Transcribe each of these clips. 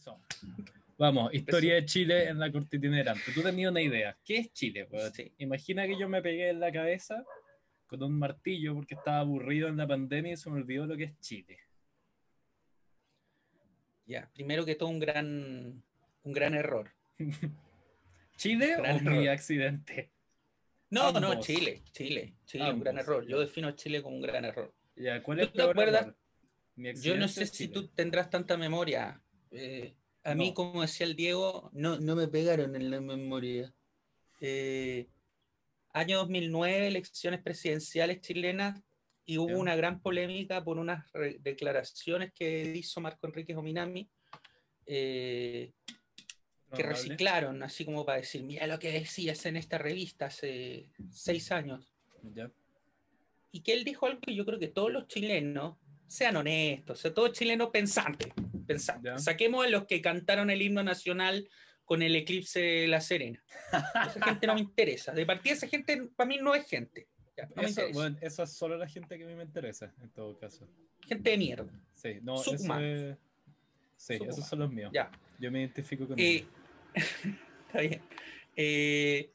Eso. Vamos, historia de Chile en la corte itinerante. Tú tenías una idea. ¿Qué es Chile? Sí. Imagina que yo me pegué en la cabeza con un martillo porque estaba aburrido en la pandemia y se me olvidó lo que es Chile. Ya, primero que todo un gran, un gran error. ¿Chile Gran o mi error. accidente? No, no, Ambos. Chile, Chile, Chile, un gran error. Yo defino a Chile como un gran error. Ya, ¿cuál ¿Tú te acuerdas? Mi Yo no sé si tú tendrás tanta memoria. Eh, a mí, como decía el Diego, no, no me pegaron en la memoria. Eh, año 2009, elecciones presidenciales chilenas, y hubo una gran polémica por unas declaraciones que hizo Marco Enrique Ominami, eh, que reciclaron, así como para decir, mira lo que decías en esta revista hace seis años. Ya. y que él dijo algo que yo creo que todos los chilenos sean honestos, o sea, todo chileno pensante, pensante. Ya. Saquemos a los que cantaron el himno nacional con el eclipse de La Serena. Esa gente no me interesa. De partida esa gente para mí no es gente. Ya, no me Eso, interesa. bueno, eso es solo la gente que a mí me interesa, en todo caso. Gente de mierda. Sí, no, eso es- Sí, esos son los míos. Ya. Yo me identifico con Eh, ellos. está bien. Eh,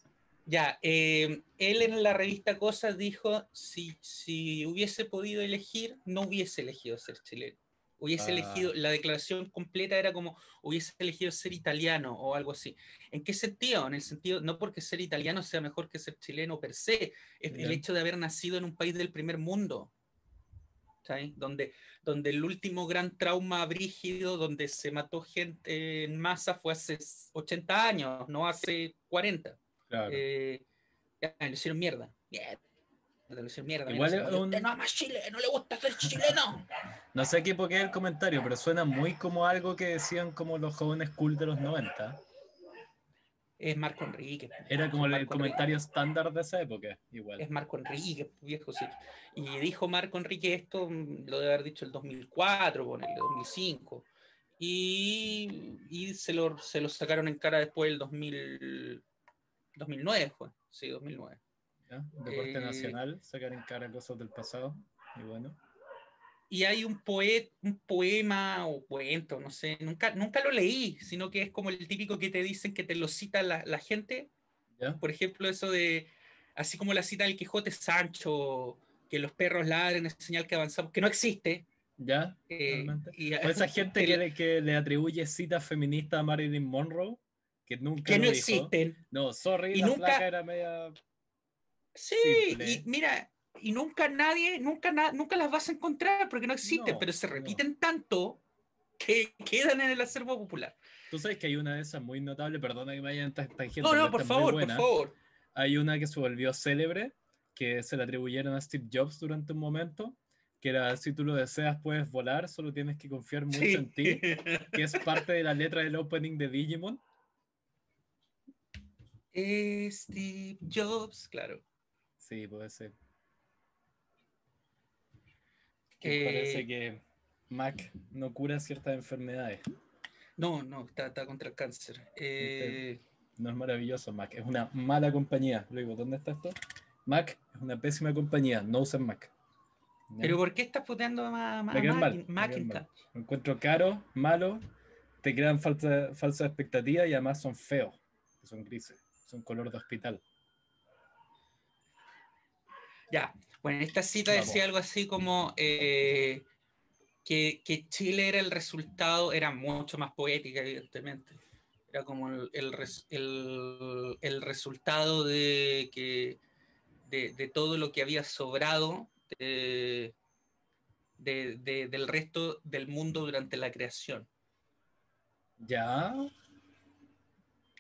ya, eh, él en la revista Cosas dijo, si, si hubiese podido elegir, no hubiese elegido ser chileno. Hubiese Ah. elegido, la declaración completa era como, hubiese elegido ser italiano o algo así. ¿En qué sentido? En el sentido, no porque ser italiano sea mejor que ser chileno per se, es Ya. el hecho de haber nacido en un país del primer mundo. ¿sabes? Donde, donde el último gran trauma brígido, donde se mató gente en masa, fue hace 80 años, no hace 40. Claro. Eh, ya, le hicieron mierda. Mierda. Mierda. Igual es un- Usted no ama Chile, no le gusta ser chileno. No sé qué por qué el comentario, pero suena muy como algo que decían como los jóvenes cool de los 90. es Marco Enrique. Era como el comentario estándar de esa época, igual. Es Marco Enrique, viejo, sí. Y dijo Marco Enrique esto, mm, lo debe haber dicho el 2004, ponele, 2005. Y, y se, lo, se lo sacaron en cara después del 2000, 2009, fue. Sí, 2009. ¿Ya? Deporte Eh, nacional, sacar en cara cosas del pasado. Y bueno. Y hay un, poet, un poema o cuento, no sé, nunca, nunca lo leí, sino que es como el típico que te dicen que te lo cita la, la gente. ¿ya? Por ejemplo, eso de, así como la cita del Quijote Sancho, que los perros ladren es señal que avanzamos, que no existe. ¿Ya? Eh, y, O esa gente el- que le, que le atribuye citas feministas a Marilyn Monroe, que nunca que no dijo. existen. No, sorry, Y la nunca- era media... Sí, Simple. y mira, y nunca nadie, nunca, na- nunca las vas a encontrar porque no existen, No, pero se no. repiten tanto que quedan en el acervo popular. Tú sabes que hay una de esas muy notable, perdona que me vayan tan tangente. No, no, por favor, por favor. Hay una que se volvió célebre, que se le atribuyeron a Steve Jobs durante un momento, que era, si tú lo deseas puedes volar, solo tienes que confiar mucho Sí. en ti, que es parte de la letra del opening de Digimon. Eh, Steve Jobs, claro. Sí, puede ser. Que Eh, parece que Mac no cura ciertas enfermedades. No, no, está, está contra el cáncer. Eh, No es maravilloso, Mac. Es una mala compañía. Luego, ¿dónde está esto? Mac es una pésima compañía. No usen Mac. ¿Ya? pero ¿por qué estás puteando a, a, a Me caen mal, Mackin- me caen Macintosh? Lo encuentro caro, malo, te crean falsa, falsas expectativas y además son feos, que son grises, son color de hospital. Ya, bueno, esta cita Vamos. decía algo así como eh, que, que Chile era el resultado, era mucho más poética, evidentemente. Era como el, el res- el- el resultado de, que, de, de todo lo que había sobrado de- de- de- del resto del mundo durante la creación. Ya,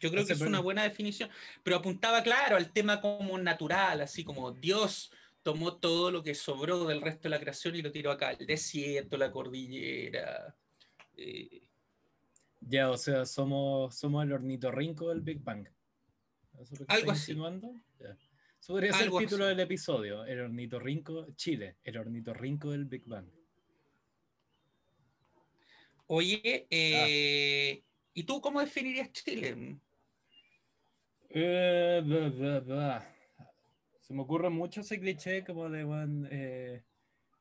Yo creo Ese que es una buena definición, pero apuntaba, claro, al tema como natural, así como Dios tomó todo lo que sobró del resto de la creación y lo tiró acá, el desierto, la cordillera. eh, ya, o sea, somos, somos el ornitorrinco del Big Bang. ¿Eso es lo que Algo así. insinuando? Ya. Eso podría ser el título así. del episodio, el ornitorrinco, Chile, el ornitorrinco del Big Bang. Oye, eh, ¿y tú cómo definirías Chile? Eh, bla, bla, bla. Se me ocurre mucho ese cliché como de, bueno, eh,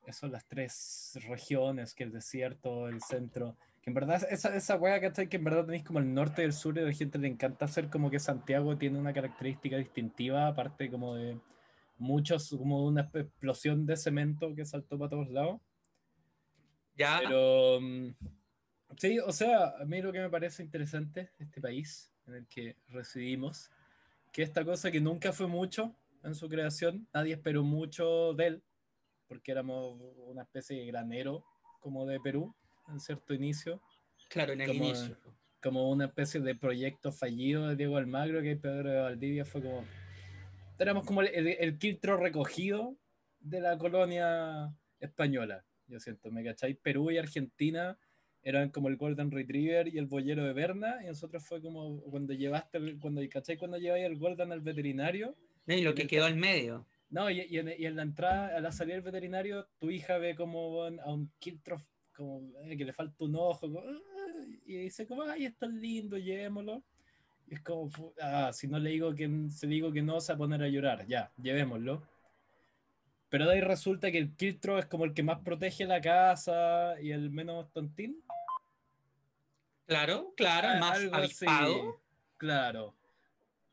eso, las tres regiones, que el desierto, el centro, Que en verdad, esa, esa wea, ¿cachai? Que en verdad tenéis como el norte y el sur y a la gente le encanta hacer como que Santiago tiene una característica distintiva, aparte como de muchos, como una explosión de cemento que saltó para todos lados. Ya. Pero mm, sí, o sea, a mí lo que me parece interesante este país en el que residimos, que esta cosa que nunca fue mucho en su creación, nadie esperó mucho de él, porque éramos una especie de granero como de Perú en cierto inicio. Claro, en el como, inicio. Como una especie de proyecto fallido de Diego Almagro, que Pedro de Valdivia fue como. Éramos como el, el, el quiltro recogido de la colonia española, yo siento, ¿me cacháis? Perú y Argentina eran como el Golden Retriever y el boyero de Berna, y nosotros fue como cuando llevaste, el, cuando, ¿cachai? Cuando lleváis el Golden al veterinario. No, y lo que el- quedó al medio. No, y, y en, y en la entrada, a la salida del veterinario, tu hija ve como a un quiltro como eh, que le falta un ojo, como, "Ah", y dice como, ay, es lindo, llevémoslo. Y es como, ah, si no le digo que, se digo que no, se va a poner a llorar, ya, llevémoslo. Pero de ahí resulta que el quiltro es como el que más protege la casa y el menos tontín. Claro, claro, más avispado. Claro.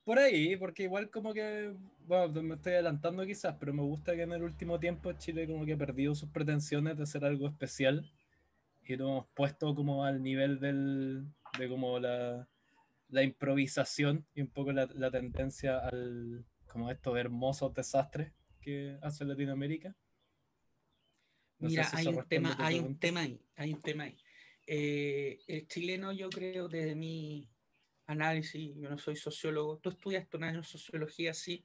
Por ahí, porque igual como que, bueno, me estoy adelantando quizás, pero me gusta que en el último tiempo Chile como que ha perdido sus pretensiones de hacer algo especial y lo hemos puesto como al nivel del, de como la, la improvisación y un poco la, la tendencia al, como estos hermosos desastres que hace Latinoamérica. No Mira, si hay un, tema, hay un tema ahí, hay un tema ahí. Eh, el chileno, yo creo, desde mi análisis, yo no soy sociólogo, tú estudiaste un año sociología, sí,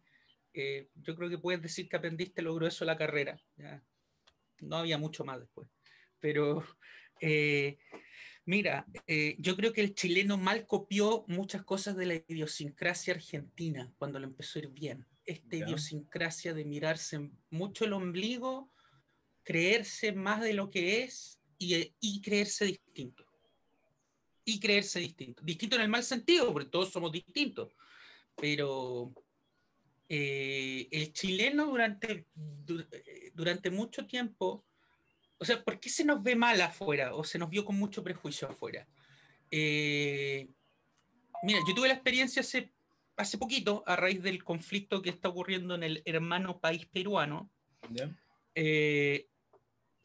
eh, yo creo que puedes decir que aprendiste lo grueso de la carrera, ya. no había mucho más después, pero eh, mira, yo creo que el chileno mal copió muchas cosas de la idiosincrasia argentina cuando lo empezó a ir bien, esta Ya. idiosincrasia de mirarse mucho el ombligo, creerse más de lo que es y, y creerse distinto. Y creerse distinto. Distinto en el mal sentido, porque todos somos distintos. Pero eh, el chileno durante, du- eh, durante mucho tiempo, o sea, ¿por qué se nos ve mal afuera o se nos vio con mucho prejuicio afuera? Eh, mira, yo tuve la experiencia hace, hace poquito, a raíz del conflicto que está ocurriendo en el hermano país peruano, ¿Ya? eh,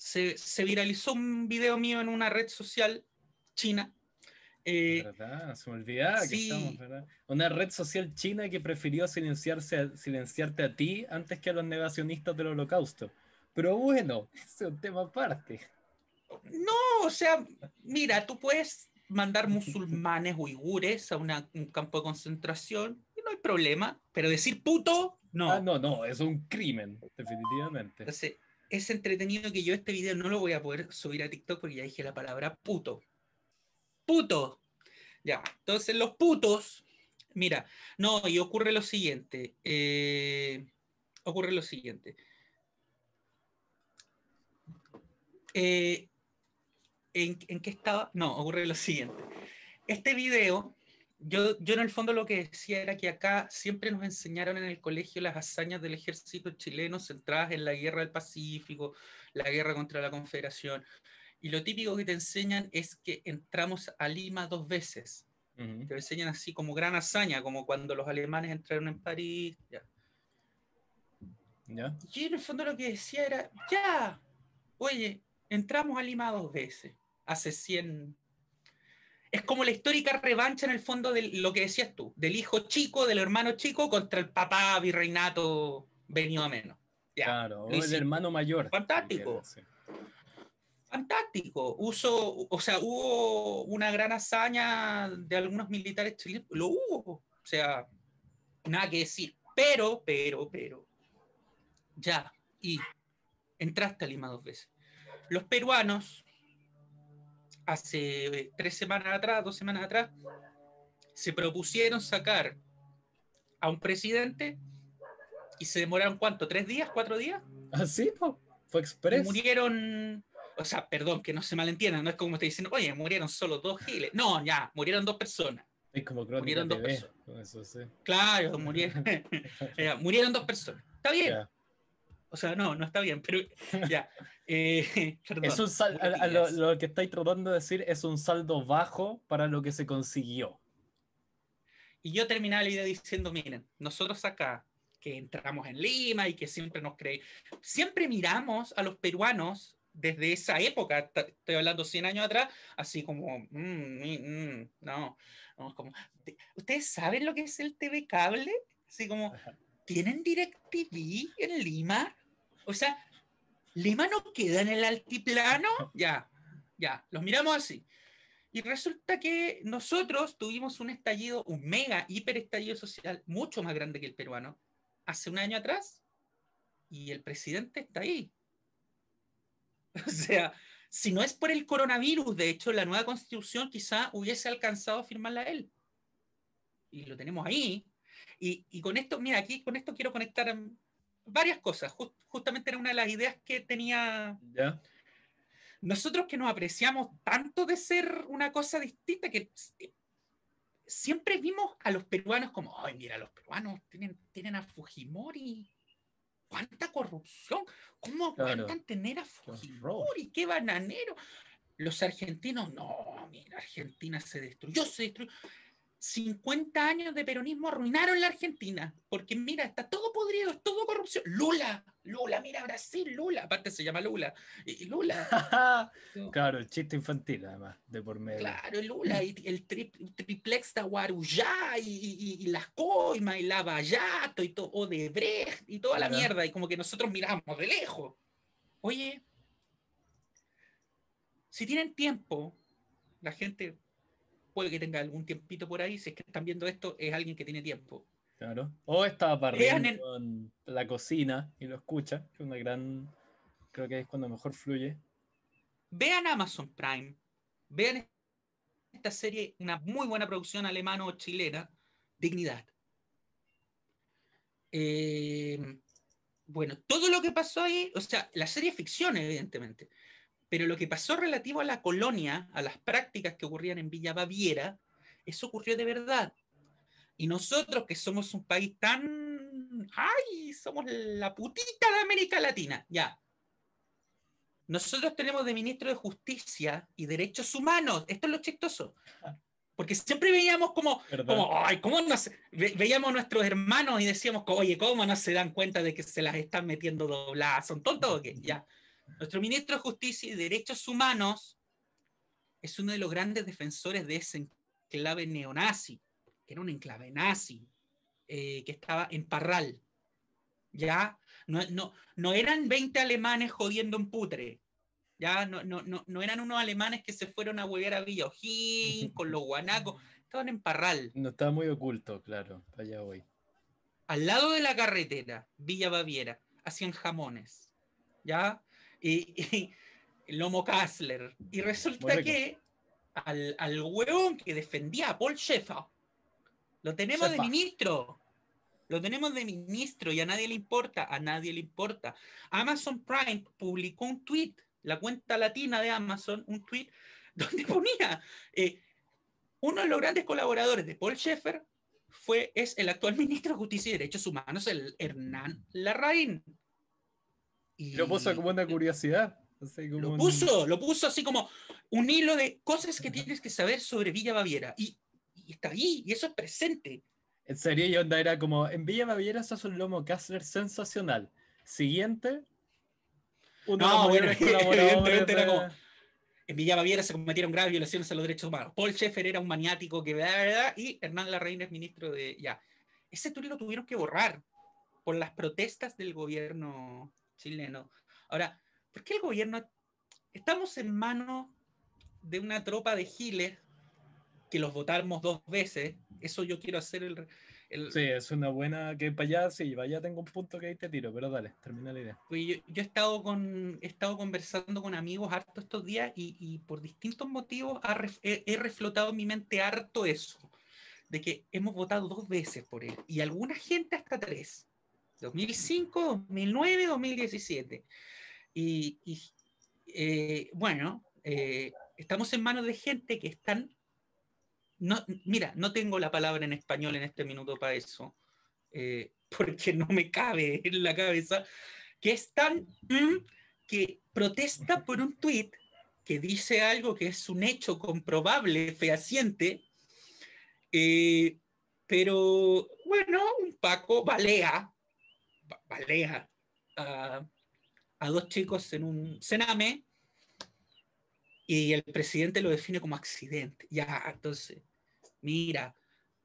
se, se viralizó un video mío en una red social china. eh, ¿Verdad? Se me olvidaba que sí. estamos, ¿verdad? Una red social china que prefirió silenciarse a- silenciarte a ti antes que a los negacionistas del holocausto. Pero bueno, ese es un tema aparte. no, o sea, mira, tú puedes mandar musulmanes uigures a una- un campo de concentración y no hay problema, pero decir puto, no. Ah, no, no, es un crimen, definitivamente. Entonces, es entretenido que yo este video no lo voy a poder subir a TikTok porque ya dije la palabra puto. Puto. Ya, entonces los putos, mira, no, y ocurre lo siguiente. eh, ocurre lo siguiente. Eh, ¿en, en qué estaba? No, ocurre lo siguiente. Este video, yo, yo en el fondo lo que decía era que acá siempre nos enseñaron en el colegio las hazañas del ejército chileno centradas en la guerra del Pacífico, la guerra contra la Confederación. Y lo típico que te enseñan es que entramos a Lima dos veces. Ujú. Te lo enseñan así como gran hazaña, como cuando los alemanes entraron en París. ya. ¿Ya? Yo en el fondo lo que decía era, ya, oye, entramos a Lima dos veces, hace 100... Es como la histórica revancha en el fondo de lo que decías tú, del hijo chico, del hermano chico contra el papá virreinato venido a menos. Ya, Claro, o el hermano mayor. Fantástico. Sí. Fantástico. Uso, o sea, hubo una gran hazaña de algunos militares chilenos. Lo hubo. O sea, nada que decir. Pero, pero, pero. Ya. Y entraste a Lima dos veces. Los peruanos, hace tres semanas atrás, dos semanas atrás, se propusieron sacar a un presidente y se demoraron cuánto, tres días, cuatro días. ¿Ah, sí? po? ¿Fue Y express? murieron, o sea, perdón, que no se malentiendan, no es como estoy diciendo, oye, murieron solo dos giles. No, ya, murieron dos personas. Es como murieron dos TV, personas. con Eso sí. Claro, murieron, murieron dos personas. Está bien, Ya. O sea, no, no está bien, pero ya. Eh, perdón, Es un sal- a- a lo, lo que estáis tratando de decir es un saldo bajo para lo que se consiguió. Y yo terminaba la idea diciendo, miren, nosotros acá, que entramos en Lima y que siempre nos creemos, siempre miramos a los peruanos desde esa época, estoy hablando 100 años atrás, así como, mm, mm, mm, no, no, como, "Te- ¿ustedes saben lo que es el TV cable? Así como. ¿tienen DirecTV en Lima? O sea, ¿Lima no queda en el altiplano? Ya, ya, los miramos así. Y resulta que nosotros tuvimos un estallido, un mega, hiper estallido social, mucho más grande que el peruano, hace un año atrás, y el presidente está ahí. O sea, si no es por el coronavirus, de hecho, la nueva constitución quizá hubiese alcanzado a firmarla él. Y lo tenemos ahí. Y, y con esto, mira, aquí con esto quiero conectar varias cosas. Jus- justamente era una de las ideas que tenía ¿Ya? nosotros que nos apreciamos tanto de ser una cosa distinta, que s- siempre vimos a los peruanos como, ay, mira, los peruanos tienen, tienen a Fujimori. ¿Cuánta corrupción? ¿Cómo Claro. aguantan tener a. Fujimori? ¡Qué bananero! Los argentinos, no, mira, Argentina se destruyó, se destruyó. 50 años de peronismo arruinaron la Argentina, porque mira, está todo podrido, es todo corrupción. Lula, Lula, mira Brasil, Lula, aparte se llama Lula. Y Lula, claro, el chiste infantil, además, de por medio. Claro, Lula, y el tri- triplex de Guarujá, y, y- y las coimas, y Lavallato, y todo, Odebrecht, y toda la mierda, y como que nosotros miramos de lejos. Oye, si tienen tiempo, la gente puede que tenga algún tiempito por ahí, si es que están viendo esto, es alguien que tiene tiempo. Claro. O estaba Vean barriendo en la cocina y lo escucha, que es una gran. Creo que es cuando mejor fluye. Vean Amazon Prime, vean esta serie, una muy buena producción alemano-chilena, Dignidad. Eh, bueno, todo lo que pasó ahí, o sea, la serie es ficción, evidentemente, pero lo que pasó relativo a la colonia, a las prácticas que ocurrían en Villa Baviera, eso ocurrió de verdad. Y nosotros, que somos un país tan. ¡Ay! Somos la putita de América Latina, ya. Nosotros tenemos de ministro de Justicia y Derechos Humanos. Esto es lo chistoso. Porque siempre veíamos como, como ay, ¿cómo no se-?" Ve- veíamos a nuestros hermanos y decíamos, oye, ¿cómo no se dan cuenta de que se las están metiendo dobladas? ¿Son tontos o qué? Ya. Nuestro ministro de Justicia y Derechos Humanos es uno de los grandes defensores de ese enclave neonazi, que era un enclave nazi, eh, que estaba en Parral. ¿Ya? No, no, no eran 20 alemanes jodiendo en putre. Ya no, no, no, no eran unos alemanes que se fueron a huevear a Villa O'Higgins con los guanacos. Estaban en Parral, No estaba muy oculto, claro. Allá voy. al lado de la carretera, Villa Baviera. Hacían jamones. ¿Ya? Y, y lomo Kassler. Y resulta que al, al huevón que defendía a Paul Schaeffer, lo tenemos de ministro. Lo tenemos de ministro y a nadie le importa, a nadie le importa. Amazon Prime publicó un tweet, la cuenta latina de Amazon, un tweet donde ponía eh, uno de los grandes colaboradores de Paul Schaeffer fue, es el actual ministro de Justicia y Derechos Humanos, el Hernán Larraín. Y Lo puso como una curiosidad. así como lo un- puso, lo puso así como un hilo de cosas que tienes que saber sobre Villa Baviera. Y, y está ahí, y eso es presente. En serio, y onda era como, en Villa Baviera se hace un lomo Kassler sensacional. Siguiente. Uno No, bueno, evidentemente era como- En Villa Baviera se cometieron graves violaciones a los derechos humanos. Paul Schaeffer era un maniático que bla, bla, y Hernán Larraín es ministro de. Ya. Ese tuit lo tuvieron que borrar por las protestas del gobierno chileno. Ahora, ¿por qué el gobierno. Estamos en manos de una tropa de giles que los votamos dos veces. Eso yo quiero hacer el. el- Sí, es una buena que para allá, sí, para allá tengo un punto que ahí te tiro, pero dale, termina la idea. Pues yo, yo he, estado con, he estado conversando con amigos harto estos días y, y por distintos motivos he, he reflotado en mi mente harto eso, de que hemos votado dos veces por él y alguna gente hasta tres, 2005, 2009, 2017. Y, y, eh, bueno, eh, estamos en manos de gente que están... No, mira, no tengo la palabra en español en este minuto para eso, eh, porque no me cabe en la cabeza, que es tan mm, que protesta por un tuit que dice algo que es un hecho comprobable, fehaciente, eh, pero bueno, un Paco balea, balea a, dos chicos en un cename y el presidente lo define como accidente. Ya, entonces, mira,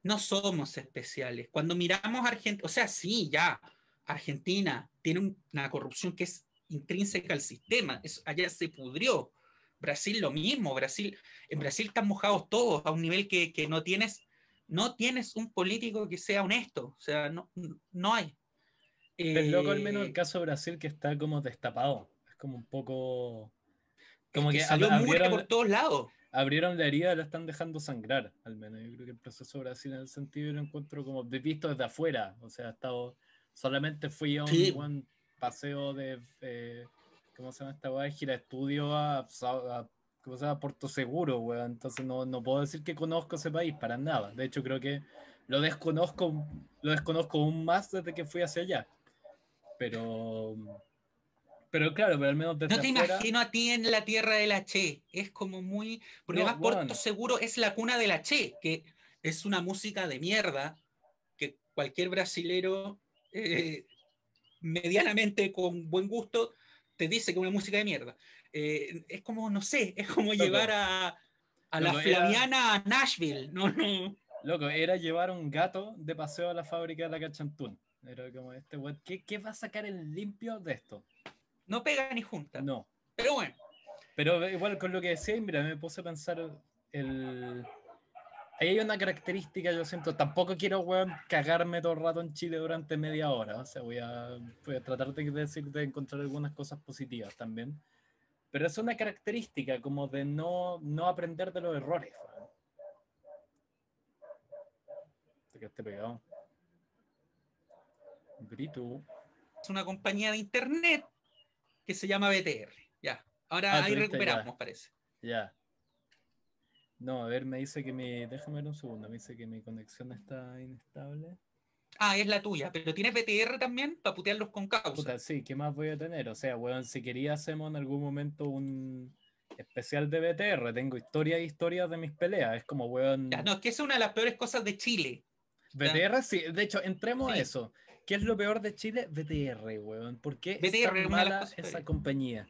no somos especiales. Cuando miramos Argentina, o sea, sí, ya, Argentina tiene una corrupción que es intrínseca al sistema, es, allá se pudrió. Brasil lo mismo, Brasil, en Brasil están mojados todos a un nivel que, que no tienes, no tienes un político que sea honesto, o sea, no, no hay. Es loco al menos el eh, caso de Brasil que está como destapado, es como un poco... Como que, salió abrieron, por todos lados. Abrieron la herida la están dejando sangrar, al menos. Yo creo que el proceso de Brasil en el sentido lo encuentro como visto desde afuera, o sea, ha estado... Solamente fui a un buen paseo de... Eh, ¿cómo se llama esta weá? Gira estudio a, a, ¿cómo se llama? Puerto Seguro, weón. Entonces no, no puedo decir que conozco ese país para nada. De hecho, creo que lo desconozco, lo desconozco aún más desde que fui hacia allá. Pero, pero claro, pero al menos desde No te imagino a ti en la tierra de la Che. Es como muy. Porque además Puerto Seguro es la cuna de la Che, que es una música de mierda que cualquier brasilero eh, medianamente con buen gusto te dice que es una música de mierda. Eh, es como, no sé, es como llevar a, a la Flaviana a Nashville. No, no. Loco, era llevar un gato de paseo a la fábrica de la Cachantún. Era como este ¿qué, ¿qué, va a sacar el limpio de esto? No pega ni junta. No. Pero bueno. Pero igual con lo que decía, mira, me puse a pensar el, Ahí hay una característica, yo siento, tampoco quiero, weón, cagarme todo el rato en Chile durante media hora. O sea, voy a, voy a tratar de, decir, de encontrar algunas cosas positivas también. Pero es una característica como de no, no aprender de los errores. Weón. Te quedaste pegado. Grito. Es una compañía de internet que se llama BTR. Ya. Ahora ah, ahí recuperamos, parece. Ya. No, a ver, me dice que mi. Déjame ver un segundo. Me dice que mi conexión está inestable. Ah, es la tuya. ¿Pero tienes BTR también para putearlos con causa? sí, ¿qué más voy a tener? O sea, weón, si quería hacemos en algún momento un especial de BTR. Tengo historias e historias de mis peleas. Es como, weón. no, es que es una de las peores cosas de Chile. BTR, sí. De hecho, entremos a eso. ¿Qué es lo peor de Chile? BTR, weón. ¿Por qué BTR es mala esa compañía?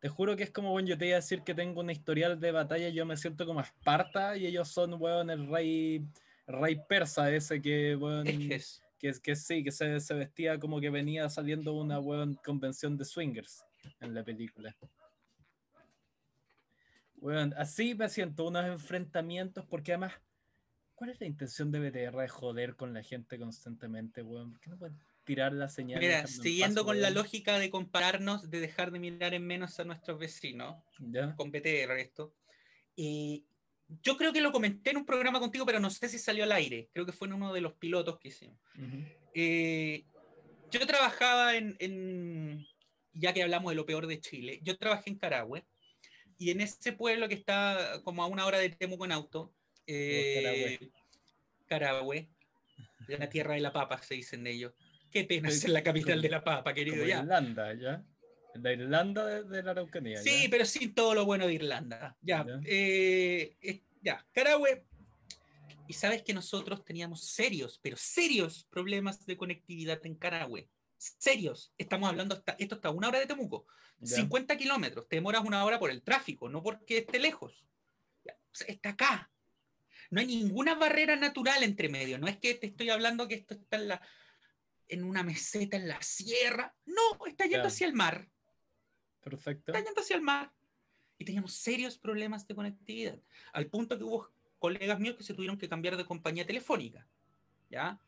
Te juro que es como, bueno, yo te iba a decir que tengo un historial de batalla, yo me siento como Esparta y ellos son, weón, el rey, rey persa ese que, weón, que, que sí, que se, se, vestía como que venía saliendo una, weón, convención de swingers en la película. Weón, así me siento, unos enfrentamientos, porque además, ¿cuál es la intención de BTR de joder con la gente constantemente, weón? ¿Por qué no pueden tirar la señal. Mira, siguiendo con la lógica de compararnos, de dejar de mirar en menos a nuestros vecinos, con BTR esto. Y yo creo que lo comenté en un programa contigo, pero no sé si salió al aire. Creo que fue en uno de los pilotos que hicimos. Eh, yo trabajaba en, ya que hablamos de lo peor de Chile, yo trabajé en Carahue. Y en ese pueblo que está como a una hora de Temuco en auto, eh, Carahue, la tierra de la papa, se dicen ellos. Qué pena ser la capital de la papa, querido. ya. Irlanda, ¿ya? La Irlanda de, la Araucanía. Sí, pero sin todo lo bueno de Irlanda. Ya. Ya, eh, ya. Carahue. Y sabes que nosotros teníamos serios, pero serios problemas de conectividad en Carahue. Serios. Estamos hablando, hasta, esto está a una hora de Temuco. 50 kilómetros. Te demoras una hora por el tráfico, no porque esté lejos. está acá. No hay ninguna barrera natural entre medio. No es que te estoy hablando que esto está en la en una meseta en la sierra. No, está yendo hacia el mar. Perfecto. Está yendo hacia el mar. Y teníamos serios problemas de conectividad. Al punto que hubo colegas míos que se tuvieron que cambiar de compañía telefónica. ¿Ya?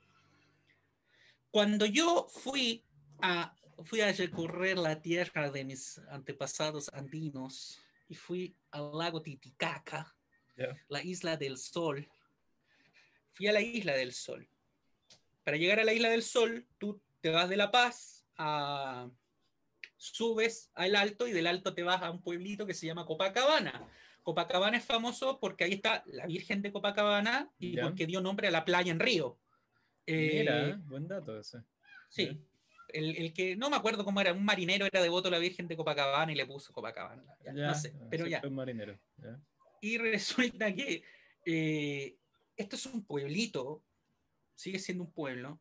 Cuando yo fui a, fui a recorrer la tierra de mis antepasados andinos y fui al lago Titicaca, la isla del sol, fui a la isla del sol para llegar a la Isla del Sol, tú te vas de La Paz a subes al alto y del alto te vas a un pueblito que se llama Copacabana. Copacabana es famoso porque ahí está la Virgen de Copacabana y porque dio nombre a la playa en Río. Mira, eh, buen dato ese. Sí. El, el que, no me acuerdo cómo era, un marinero era devoto a la Virgen de Copacabana y le puso Copacabana. ya, no sé, pero ya. un marinero. Y resulta que eh, esto es un pueblito, sigue siendo un pueblo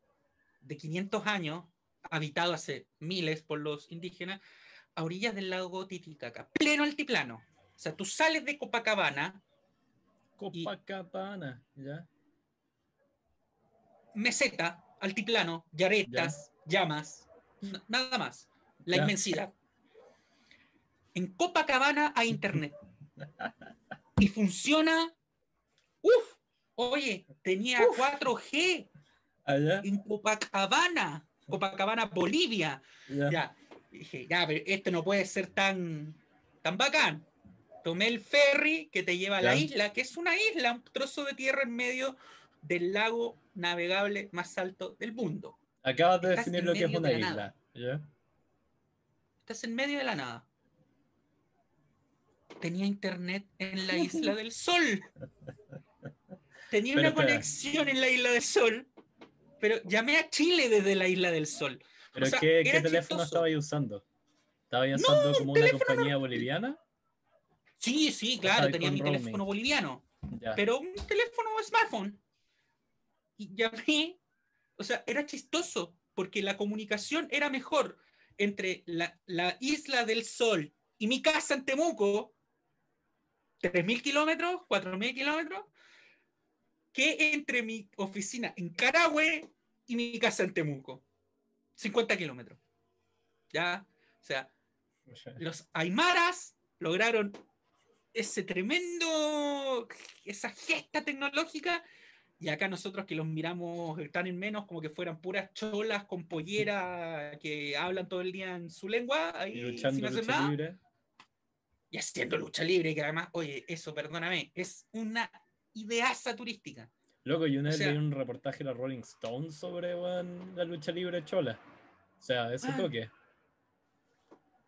de 500 años, habitado hace miles por los indígenas, a orillas del lago Titicaca, pleno altiplano. O sea, tú sales de Copacabana, Copacabana, ¿ya? meseta, altiplano, yaretas, llamas, nada más. La Ya. inmensidad. En Copacabana hay internet. y funciona. Uf, oye, tenía 4G Allá, en Copacabana, Copacabana, Bolivia. ya. Ya, dije, ya, pero esto no puede ser tan, tan bacán. Tomé el ferry que te lleva a la isla, que es una isla, un trozo de tierra en medio del lago navegable más alto del mundo. Acabas de Estás definir lo que es una isla. Estás en medio de la nada. Tenía internet en la isla del sol. Tenía Pero una conexión en la isla del sol. Pero llamé a Chile desde la isla del sol. ¿Pero O sea, qué, qué teléfono estabas usando? ¿Estabas usando como una teléfono compañía boliviana? Sí, sí, claro, tenía mi roaming. teléfono boliviano. Ya. pero un teléfono smartphone. Y llamé, o sea, era chistoso, porque la comunicación era mejor entre la, la isla del sol y mi casa en Temuco, 3.000 kilómetros, 4.000 kilómetros, que entre mi oficina en Carahue y mi casa en Temuco, 50 kilómetros. ¿Ya? O sea, los Aymaras lograron ese tremendo, esa gesta tecnológica, y acá nosotros que los miramos tan en menos como que fueran puras cholas con pollera que hablan todo el día en su lengua, ahí luchando sin hacer nada, libre. Y haciendo lucha libre, que además, oye, eso, perdóname, es una ideaza turística. Loco, yo una O vez sea- leí un reportaje de la Rolling Stone sobre la lucha libre chola. O sea, ese Ah. toque.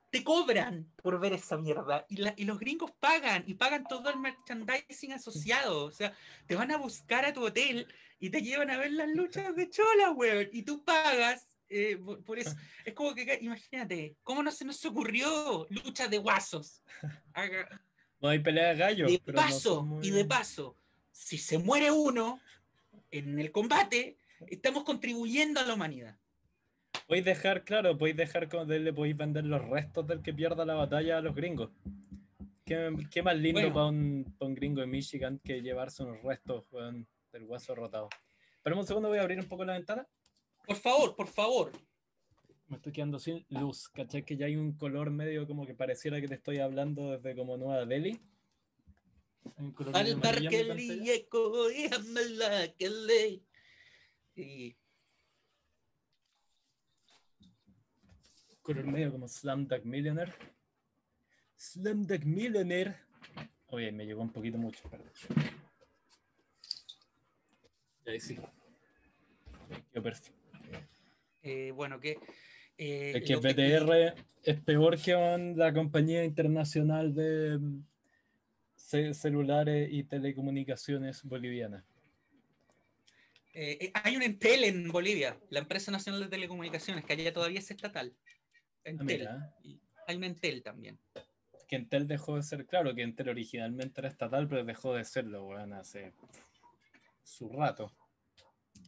te cobran por ver esa mierda. Y, la- y los gringos pagan, y pagan todo el merchandising asociado. O sea, te van a buscar a tu hotel y te llevan a ver las luchas de chola, weón. Y tú pagas. Eh, por, por eso. Es como que, imagínate, ¿cómo no se nos ocurrió luchas de guasos? Haga- No hay pelea de gallos. de pero no paso, son muy- y de paso, si se muere uno en el combate, estamos contribuyendo a la humanidad. Podéis dejar, claro, podéis dejar de- le podéis vender los restos del que pierda la batalla a los gringos. ¿Qué, qué más lindo Bueno. para un, pa' un gringo de Michigan que llevarse unos restos weón, del hueso rotado. Espera un segundo, voy a abrir un poco la ventana. Por favor, por favor. Me estoy quedando sin luz, ¿cachai? Que ya hay un color medio como que pareciera que te estoy hablando desde como Nueva Delhi. Al que. Y color medio como Slumdog Millionaire. Slumdog Millionaire. Oye, me llegó un poquito mucho, perdón. Y ahí sí. Quedó perfecto. Eh, bueno, que. eh, Es que BTR es peor que la compañía internacional de mm, ce- celulares y telecomunicaciones boliviana. eh, eh, hay un Entel en Bolivia, la empresa nacional de telecomunicaciones, que allá todavía es estatal. Ah, Entel. Y hay un Entel también. que Entel dejó de ser, claro, que Entel originalmente era estatal, pero dejó de serlo, weón, hace su rato.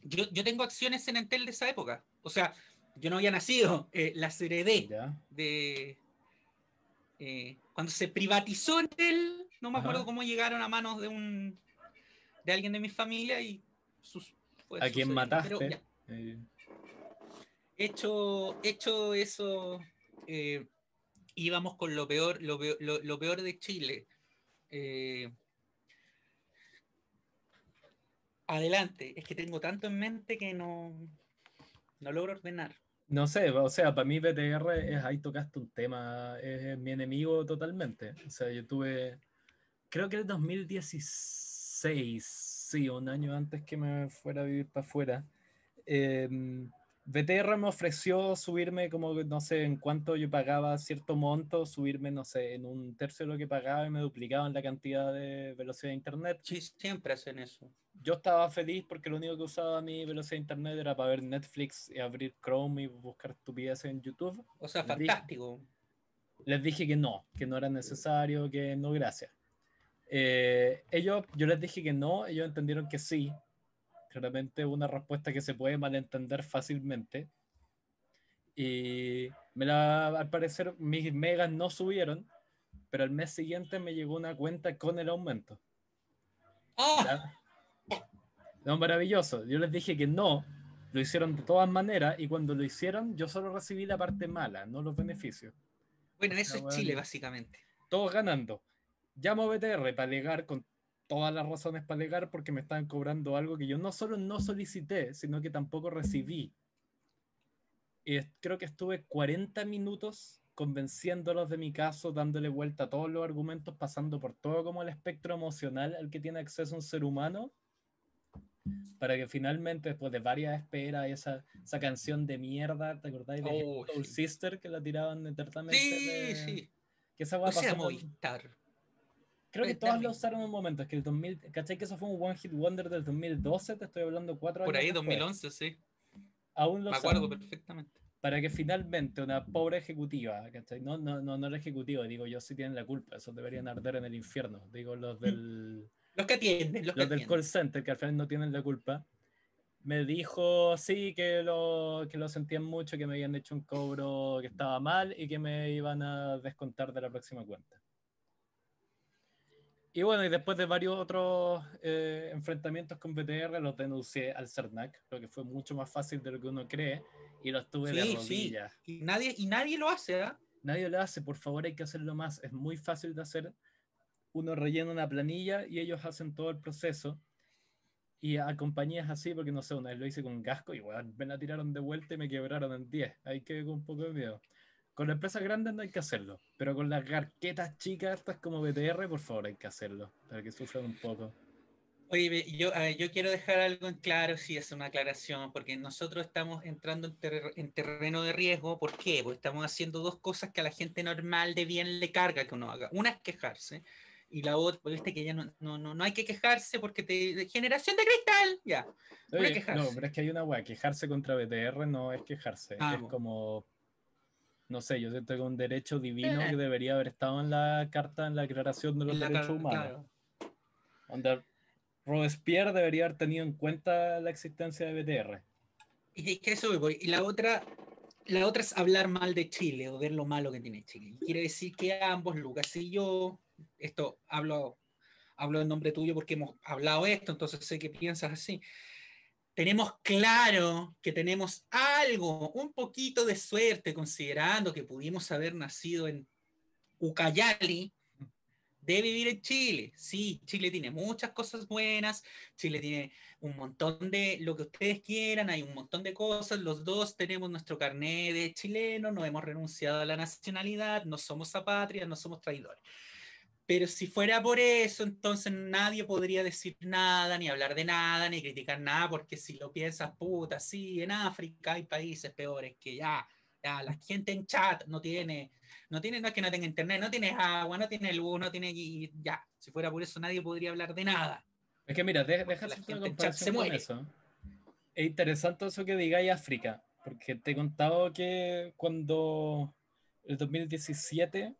Yo, yo tengo acciones en Entel de esa época. O sea, yo no había nacido, eh, las heredé ¿Ya? de. eh, cuando se privatizó Entel, no me Ajá. acuerdo cómo llegaron a manos de un. de alguien de mi familia y sus. ¿A. Pero mataste? ya, Eh, hecho, hecho eso, eh, íbamos con lo peor, lo peor, lo- lo peor de Chile. Eh, adelante, es que tengo tanto en mente que no, no logro ordenar. No sé, o sea, para mí BTR es ahí tocaste un tema, es mi enemigo totalmente. O sea, yo tuve, creo que el 2016, sí, un año antes que me fuera a vivir para afuera, em, BTR me ofreció subirme como, no sé, en cuánto yo pagaba cierto monto, subirme, no sé, en un tercio de lo que pagaba y me duplicaban la cantidad de velocidad de internet. Sí, siempre hacen eso. Yo estaba feliz porque lo único que usaba mi velocidad de internet era para ver Netflix y abrir Chrome y buscar estupideces en YouTube. O sea, Les fantástico. Dije, les dije que no, que no era necesario, que no, gracias. Eh, ellos, yo les dije que no, ellos entendieron que sí, claramente una respuesta que se puede malentender fácilmente. Y me la, al parecer mis megas no subieron, pero al mes siguiente me llegó una cuenta con el aumento. ¡Ah! No, maravilloso. Yo les dije que no, lo hicieron de todas maneras y cuando lo hicieron yo solo recibí la parte mala, no los beneficios. Bueno, eso es bueno. Chile, básicamente. Todos ganando. Llamo a BTR para alegar con todas las razones para alegar porque me estaban cobrando algo que yo no solo no solicité, sino que tampoco recibí. Y creo que estuve 40 minutos convenciéndolos de mi caso, dándole vuelta a todos los argumentos, pasando por todo como el espectro emocional al que tiene acceso un ser humano, para que finalmente, después de varias esperas, esa, esa canción de mierda, ¿te acordáis de Oh, Soul sí. Sister que la tiraban eternamente? Sí, de- sí. Que esa pasó en- Movistar. Creo que todas lo usaron en un momento. Es que el 2000, ¿cachai? Que eso fue un One Hit Wonder del 2012, te estoy hablando cuatro Por años. ahí, después. 2011, sí. Aún lo Me acuerdo usaron perfectamente. para que finalmente una pobre ejecutiva, ¿cachai? No, no, no, no el ejecutivo, digo yo sí tienen la culpa, esos deberían arder en el infierno. Digo los del, Los que atienden, los, que del call center, que al final no tienen la culpa. Me dijo, sí, que lo, que lo sentían mucho, que me habían hecho un cobro que estaba mal y que me iban a descontar de la próxima cuenta. Y bueno, y después de varios otros eh, enfrentamientos con BTR, los denuncié al CERNAC, lo que fue mucho más fácil de lo que uno cree, y los tuve de Sí, sí. rodillas. Y nadie, y nadie lo hace, ¿ah? Nadie lo hace, por favor, hay que hacerlo más. Es muy fácil de hacer. Uno rellena una planilla y ellos hacen todo el proceso. Y a compañías así, porque no sé, una vez lo hice con Gasco y bueno, me la tiraron de vuelta y me quebraron en 10. Ahí quedé con un poco de miedo. Con las empresas grandes no hay que hacerlo, pero con las garquetas chicas, estas como BTR, por favor, hay que hacerlo, para que sufran un poco. Oye, yo, ver, yo quiero dejar algo en claro, sí, es una aclaración, porque nosotros estamos entrando en, ter- en terreno de riesgo. ¿Por qué? Porque estamos haciendo dos cosas que a la gente normal de bien le carga que uno haga. Una es quejarse, y la otra, pues, viste que ya no, no, no, no hay que quejarse porque te. generación de cristal, ya. Oye, quejarse. no, pero es que hay una weá, quejarse contra BTR no es quejarse, Ah, es como, no sé, yo siento que un derecho divino que debería haber estado en la carta, en la declaración de los derechos humanos. claro. Donde Robespierre debería haber tenido en cuenta la existencia de BTR. Y es que eso voy. Y la otra, la otra es hablar mal de Chile o ver lo malo que tiene Chile. Y quiere decir que ambos, Lucas y yo, esto hablo, hablo en nombre tuyo porque hemos hablado esto, entonces sé que piensas así. Tenemos claro que tenemos algo, un poquito de suerte, considerando que pudimos haber nacido en Ucayali, de vivir en Chile. Sí, Chile tiene muchas cosas buenas, Chile tiene un montón de lo que ustedes quieran, hay un montón de cosas, los dos tenemos nuestro carné de chileno, no hemos renunciado a la nacionalidad, no somos apátridas, no somos traidores. Pero si fuera por eso, entonces nadie podría decir nada, ni hablar de nada, ni criticar nada, porque si lo piensas, puta, sí, en África hay países peores que ya, ya la gente en chat no tiene, no tiene, no es que no tenga internet, no tiene agua, no tiene luz, no tiene, y ya, si fuera por eso nadie podría hablar de nada. Es que mira, de- deja la hacerte una chat se comparación con muere. eso. Es interesante eso que digáis África, porque te he contado que cuando el 2017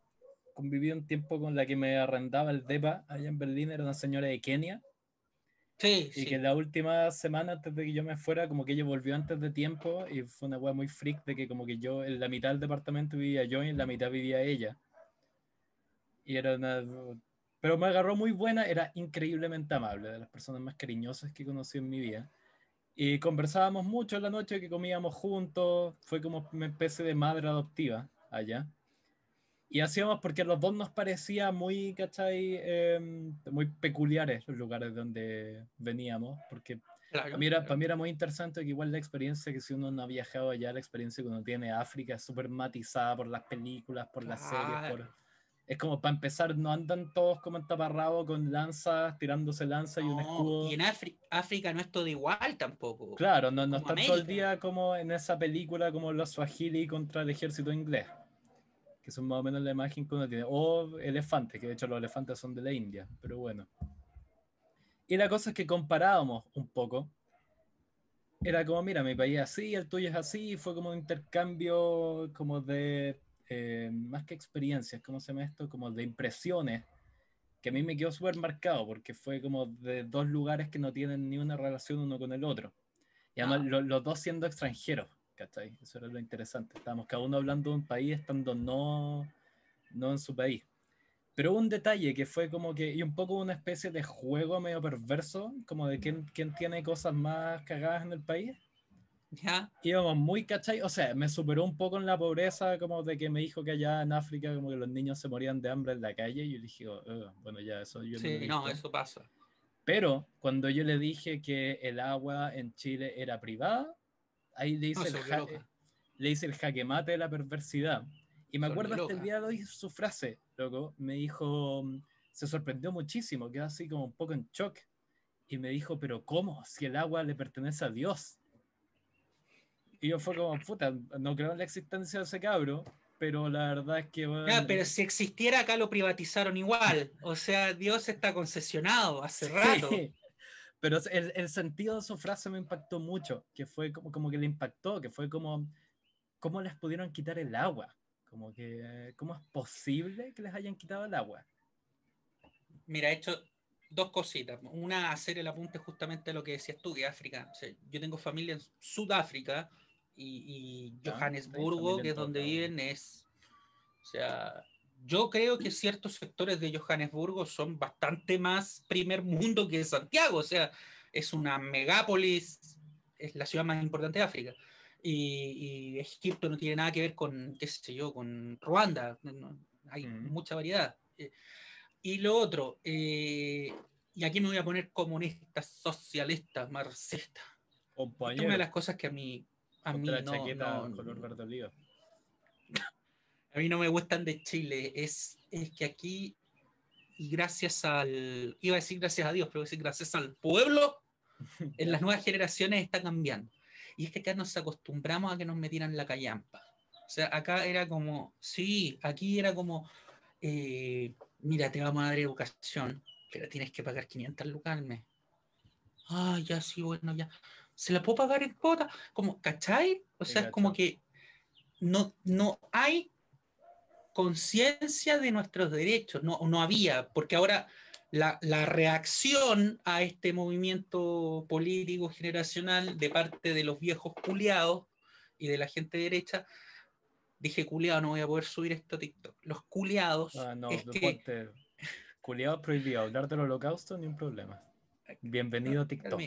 conviví un tiempo con la que me arrendaba el DEPA allá en Berlín, era una señora de Kenia, Sí, y sí. que la última semana antes de que yo me fuera, como que ella volvió antes de tiempo, y fue una wea muy freak de que como que yo, en la mitad del departamento vivía yo y en la mitad vivía ella. Y era una... Pero me agarró muy buena, era increíblemente amable, de las personas más cariñosas que conocí en mi vida. Y conversábamos mucho en la noche que comíamos juntos, fue como una especie de madre adoptiva allá. Y hacíamos porque los dos nos parecía muy, ¿cachai? Em, muy peculiares los lugares donde veníamos, porque Claro, para mí, era, claro. para mí era muy interesante que igual la experiencia que si uno no ha viajado allá, la experiencia que uno tiene de África es súper matizada por las películas, por las series, por... Es como para empezar, no andan todos como en taparrabo con lanzas, tirándose lanzas y un escudo. Y en África no es todo igual tampoco. Claro, no, no están todo el día como en esa película como los Swahili contra el ejército inglés. Que son más o menos la imagen que uno tiene. O elefantes, que de hecho los elefantes son de la India, pero bueno. Y la cosa es que comparábamos un poco. Era como, mira, mi país es así, el tuyo es así, fue como un intercambio como de eh, más que experiencias, ¿cómo se llama esto? Como de impresiones, que a mí me quedó súper marcado porque fue como de dos lugares que no tienen ni una relación uno con el otro. Y además ah. los dos siendo extranjeros, ¿cachai? Eso era lo interesante. Estábamos cada uno hablando de un país estando no, no en su país. Pero un detalle que fue como que, y un poco una especie de juego medio perverso, como de quién, quién tiene cosas más cagadas en el país ¿Ya? Íbamos muy, ¿cachai? O sea, me superó un poco en la pobreza, como de que me dijo que allá en África, como que los niños se morían de hambre en la calle, y yo dije, oh, bueno, ya, eso yo Sí, no, eso pasa. Pero cuando yo le dije que el agua en Chile era privada, ahí le hice, el, le hice el jaque mate de la perversidad. Y me acuerdo hasta el día de hoy su frase, loco, me dijo, se sorprendió muchísimo, quedó así como un poco en shock. Y me dijo, pero ¿cómo? Si el agua le pertenece a Dios. Y yo fue como, puta, no creo en la existencia de ese cabro, pero la verdad es que... pero si existiera acá lo privatizaron igual. O sea, Dios está concesionado hace rato. Pero el, el, sentido de su frase me impactó mucho, que fue como, como que le impactó, que fue como, ¿cómo les pudieron quitar el agua? Como que, ¿cómo es posible que les hayan quitado el agua? Mira, he hecho dos cositas. Una, hacer el apunte justamente a lo que decías tú, de África. yo tengo familia en Sudáfrica y, Johannesburgo, que es donde viven, es. O sea, yo creo que ciertos sectores de Johannesburgo son bastante más primer mundo que Santiago. O sea, es una megápolis, es la ciudad más importante de África. Y, Egipto no tiene nada que ver con, qué sé yo, con Ruanda. hay mucha variedad. Eh, y lo otro, eh, y aquí me voy a poner comunista, socialista, marxista. Una de las cosas que a mí a mí no, A mí no me gustan de Chile. Es, es que aquí, y gracias al. Iba a decir gracias a Dios, pero voy a decir gracias al pueblo, en las nuevas generaciones está cambiando. Y es que acá nos acostumbramos a que nos metieran la callampa. O sea, acá era como, sí, aquí era como, eh, mira, te vamos a dar educación, pero tienes que pagar 500 lucas al mes. Ah, ya sí, bueno, ya se la puedo pagar en cuota, como, ¿cachai? O sea, es como que no, no hay conciencia de nuestros derechos, no, no había, porque ahora la, la, reacción a este movimiento político generacional de parte de los viejos culiados y de la gente derecha, dije culiado, no voy a poder subir esto a TikTok. Los culiados. Ah, no, es que... Culiado prohibido, hablar del holocausto, ni un problema. Bienvenido a TikTok.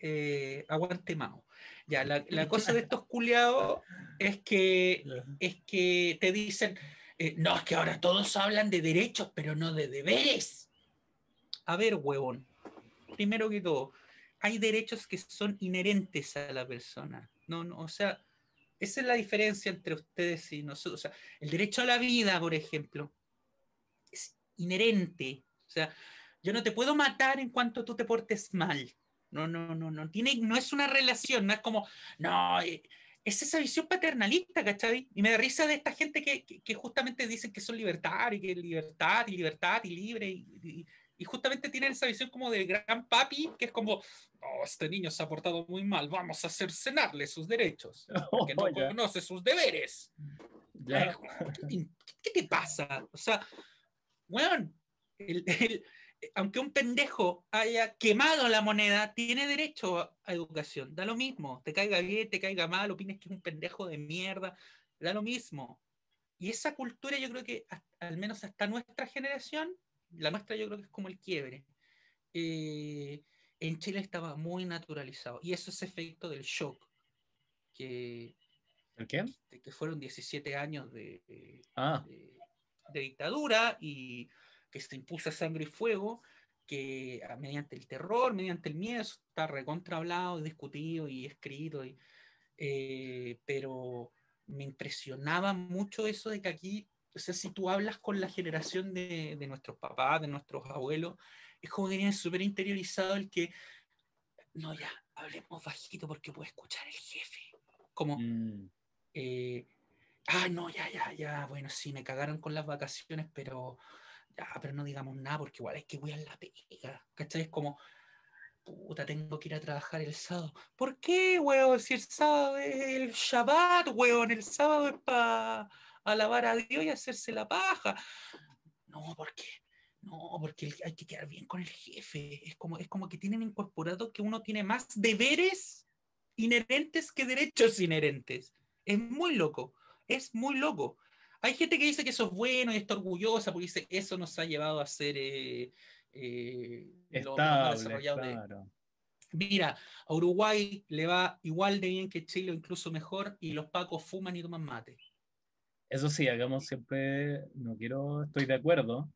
Eh, aguante Mao. Ya, la, la, cosa de estos culiados es que, es que te dicen, eh, no, es que ahora todos hablan de derechos, pero no de deberes. A ver, huevón, primero que todo, hay derechos que son inherentes a la persona. No, no, o sea, esa es la diferencia entre ustedes y nosotros. O sea, el derecho a la vida, por ejemplo, es inherente. O sea, yo no te puedo matar en cuanto tú te portes mal. No, no, no, no. Tiene, no es una relación, no es como, no, eh, es esa visión paternalista, ¿cachai? Y me da risa de esta gente que, que, justamente dicen que son libertad y que libertad y libertad y libre y, y, justamente tienen esa visión como de gran papi, que es como, oh, este niño se ha portado muy mal, vamos a cercenarle sus derechos, porque no conoce sus deberes. ¿Qué, te pasa? O sea, bueno, el, aunque un pendejo haya quemado la moneda, tiene derecho a, educación. Da lo mismo. Te caiga bien, te caiga mal, opines que es un pendejo de mierda. Da lo mismo. Y esa cultura yo creo que al menos hasta nuestra generación, la nuestra yo creo que es como el quiebre. Eh, en Chile estaba muy naturalizado. Y eso es efecto del shock. Que, ¿El qué? Que fueron 17 años de, ah. de dictadura y que se impuso sangre y fuego, que ah, mediante el terror, mediante el miedo, está recontra hablado, discutido y escrito, eh, pero me impresionaba mucho eso de que aquí o sea, si tú hablas con la generación de, de nuestros papás, de nuestros abuelos, es como que tienen súper interiorizado el que, no, ya, hablemos bajito porque puede escuchar el jefe. Como, Mm, eh, ah, no, ya, ya, ya, bueno, sí, me cagaron con las vacaciones, pero ya, pero no digamos nada porque igual hay que cuidar la pega, ¿cachai? Es como, puta, tengo que ir a trabajar el sábado. ¿Por qué, weón? Si el sábado es el Shabbat, weón, el sábado es para alabar a Dios y hacerse la paja. No, porque no, porque hay que quedar bien con el jefe. Es como, es como que tienen incorporado que uno tiene más deberes inherentes que derechos inherentes. Es muy loco, es muy loco. Hay gente que dice que eso es bueno y está orgullosa porque dice eso nos ha llevado a ser eh, eh, los más desarrollados de- claro. Mira, a Uruguay le va igual de bien que Chile o incluso mejor y los pacos fuman y toman mate. Eso sí, hagamos siempre, no quiero, estoy de acuerdo,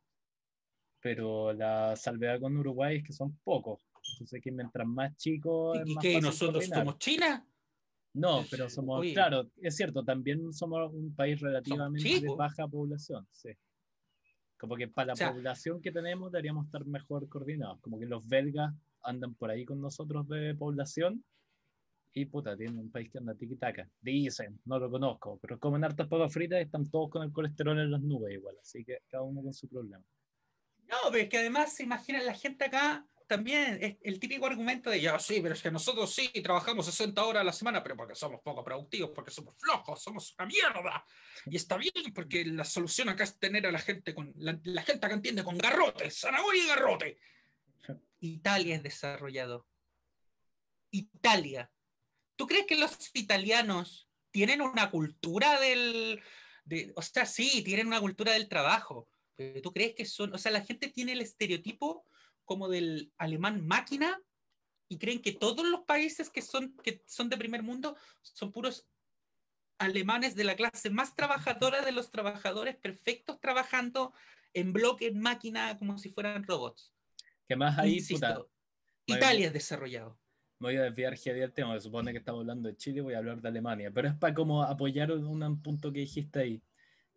pero la salvedad con Uruguay es que son pocos. Entonces que mientras más chicos... es ¿Y más qué? fácil ¿Nosotros coordinar. somos China? No, pero somos, oye. claro, es cierto, también somos un país relativamente de baja población, sí. Como que para la O sea- población que tenemos deberíamos estar mejor coordinados. Como que los belgas andan por ahí con nosotros de población y puta, tienen un país que anda tiki-taka. Dicen, no lo conozco, pero comen hartas papas fritas y están todos con el colesterol en las nubes igual, así que cada uno con su problema. No, pero es que además se imagina la gente acá también, es el típico argumento de, ya sí, pero es que nosotros sí trabajamos 60 horas a la semana, pero porque somos poco productivos, porque somos flojos, somos una mierda. Y está bien, porque la solución acá es tener a la gente con, la, la gente acá entiende con garrote, zanahoria y garrote. Italia es desarrollado. Italia. ¿Tú crees que los italianos tienen una cultura del... De, o sea, sí, tienen una cultura del trabajo. Pero tú crees que son... O sea, la gente tiene el estereotipo como del alemán máquina y creen que todos los países que son, que son de primer mundo son puros alemanes de la clase más trabajadora de los trabajadores perfectos trabajando en bloque, en máquina, como si fueran robots. Que más ahí, Insisto, puta, Italia es desarrollado. me voy a desviar heavy del tema, se supone que estamos hablando de Chile, voy a hablar de Alemania, pero es para como apoyar un, un punto que dijiste ahí,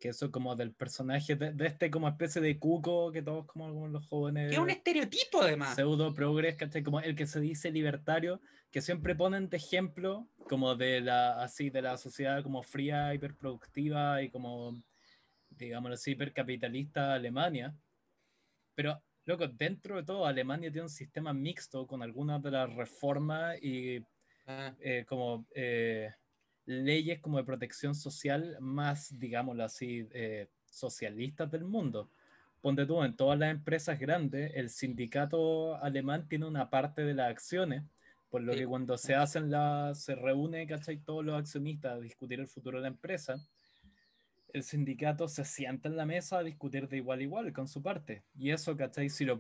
que eso como del personaje, de, de este como especie de cuco que todos como, como los jóvenes Que es un estereotipo además. pseudo progres, ¿cachai? Como el que se dice libertario, que siempre ponen de ejemplo como de la, así, de la sociedad como fría, hiperproductiva y como, digámoslo así, hipercapitalista Alemania. Pero, loco, dentro de todo, Alemania tiene un sistema mixto con algunas de las reformas y Ah, eh, como eh, leyes como de protección social más, digámoslo así, eh, socialistas del mundo. Ponte tú, en todas las empresas grandes, el sindicato alemán tiene una parte de las acciones, por lo que cuando se hacen las, se reúne, ¿cachai? Todos los accionistas a discutir el futuro de la empresa, el sindicato se sienta en la mesa a discutir de igual a igual con su parte. Y eso, ¿cachai? Si lo,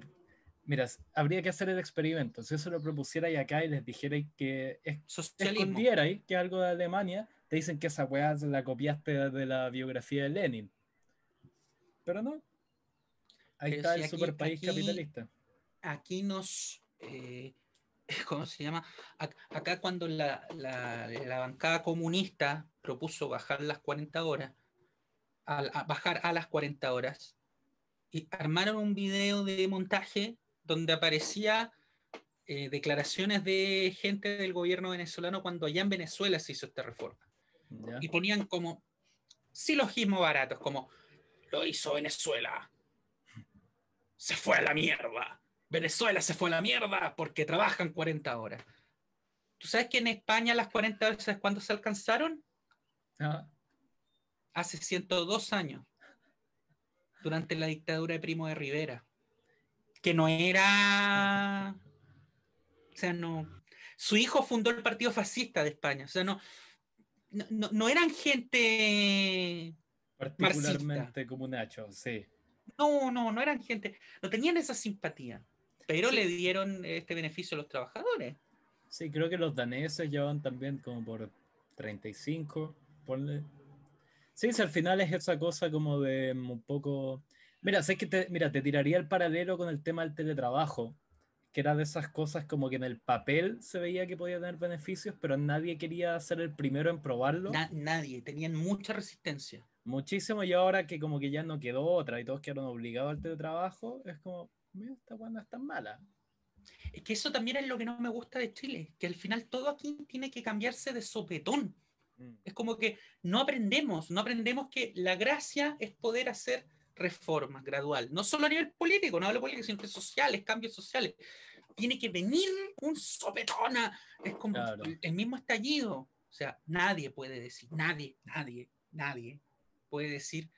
mira, habría que hacer el experimento. Si eso lo propusierais acá y les dijerais que escondierais que algo de Alemania, te dicen que esa weá la copiaste de la biografía de Lenin. Pero no. Ahí Pero está si el aquí- super país aquí- capitalista. aquí nos, eh, ¿cómo se llama? Ac- Acá cuando la, la- la bancada comunista propuso bajar las 40 horas, a, a bajar a las 40 horas, y armaron un video de montaje donde aparecía eh, declaraciones de gente del gobierno venezolano cuando allá en Venezuela se hizo esta reforma. ¿ya? Y ponían como silogismos baratos, como lo hizo Venezuela. Se fue a la mierda. Venezuela se fue a la mierda porque trabajan 40 horas. ¿Tú sabes que en España las 40 horas, ¿sabes cuándo se alcanzaron? Ah, Hace 102 años, durante la dictadura de Primo de Rivera. Que no era. O sea, no. Su hijo fundó el Partido Fascista de España. O sea, no. No, no- eran gente particularmente como Nacho, sí. No, no, no eran gente, no tenían esa simpatía, pero le dieron este beneficio a los trabajadores. Sí, creo que los daneses llevan también como por 35, ponle. Sí, si al final es esa cosa como de un poco... Mira, sé que te, mira, te tiraría el paralelo con el tema del teletrabajo, que era de esas cosas como que en el papel se veía que podía tener beneficios, pero nadie quería ser el primero en probarlo. Na- nadie, tenían mucha resistencia. Muchísimo, y ahora que como que ya no quedó otra y todos quedaron obligados al teletrabajo, es como, mira, esta cuando es tan mala. Es que eso también es lo que no me gusta de Chile, que al final todo aquí tiene que cambiarse de sopetón. Mm. Es como que no aprendemos, no aprendemos que la gracia es poder hacer reformas gradual, no solo a nivel político, no hablo político, sino sociales, cambios sociales. Tiene que venir un sopetón, es como el mismo estallido. O sea, nadie puede decir, nadie, nadie, nadie puede decir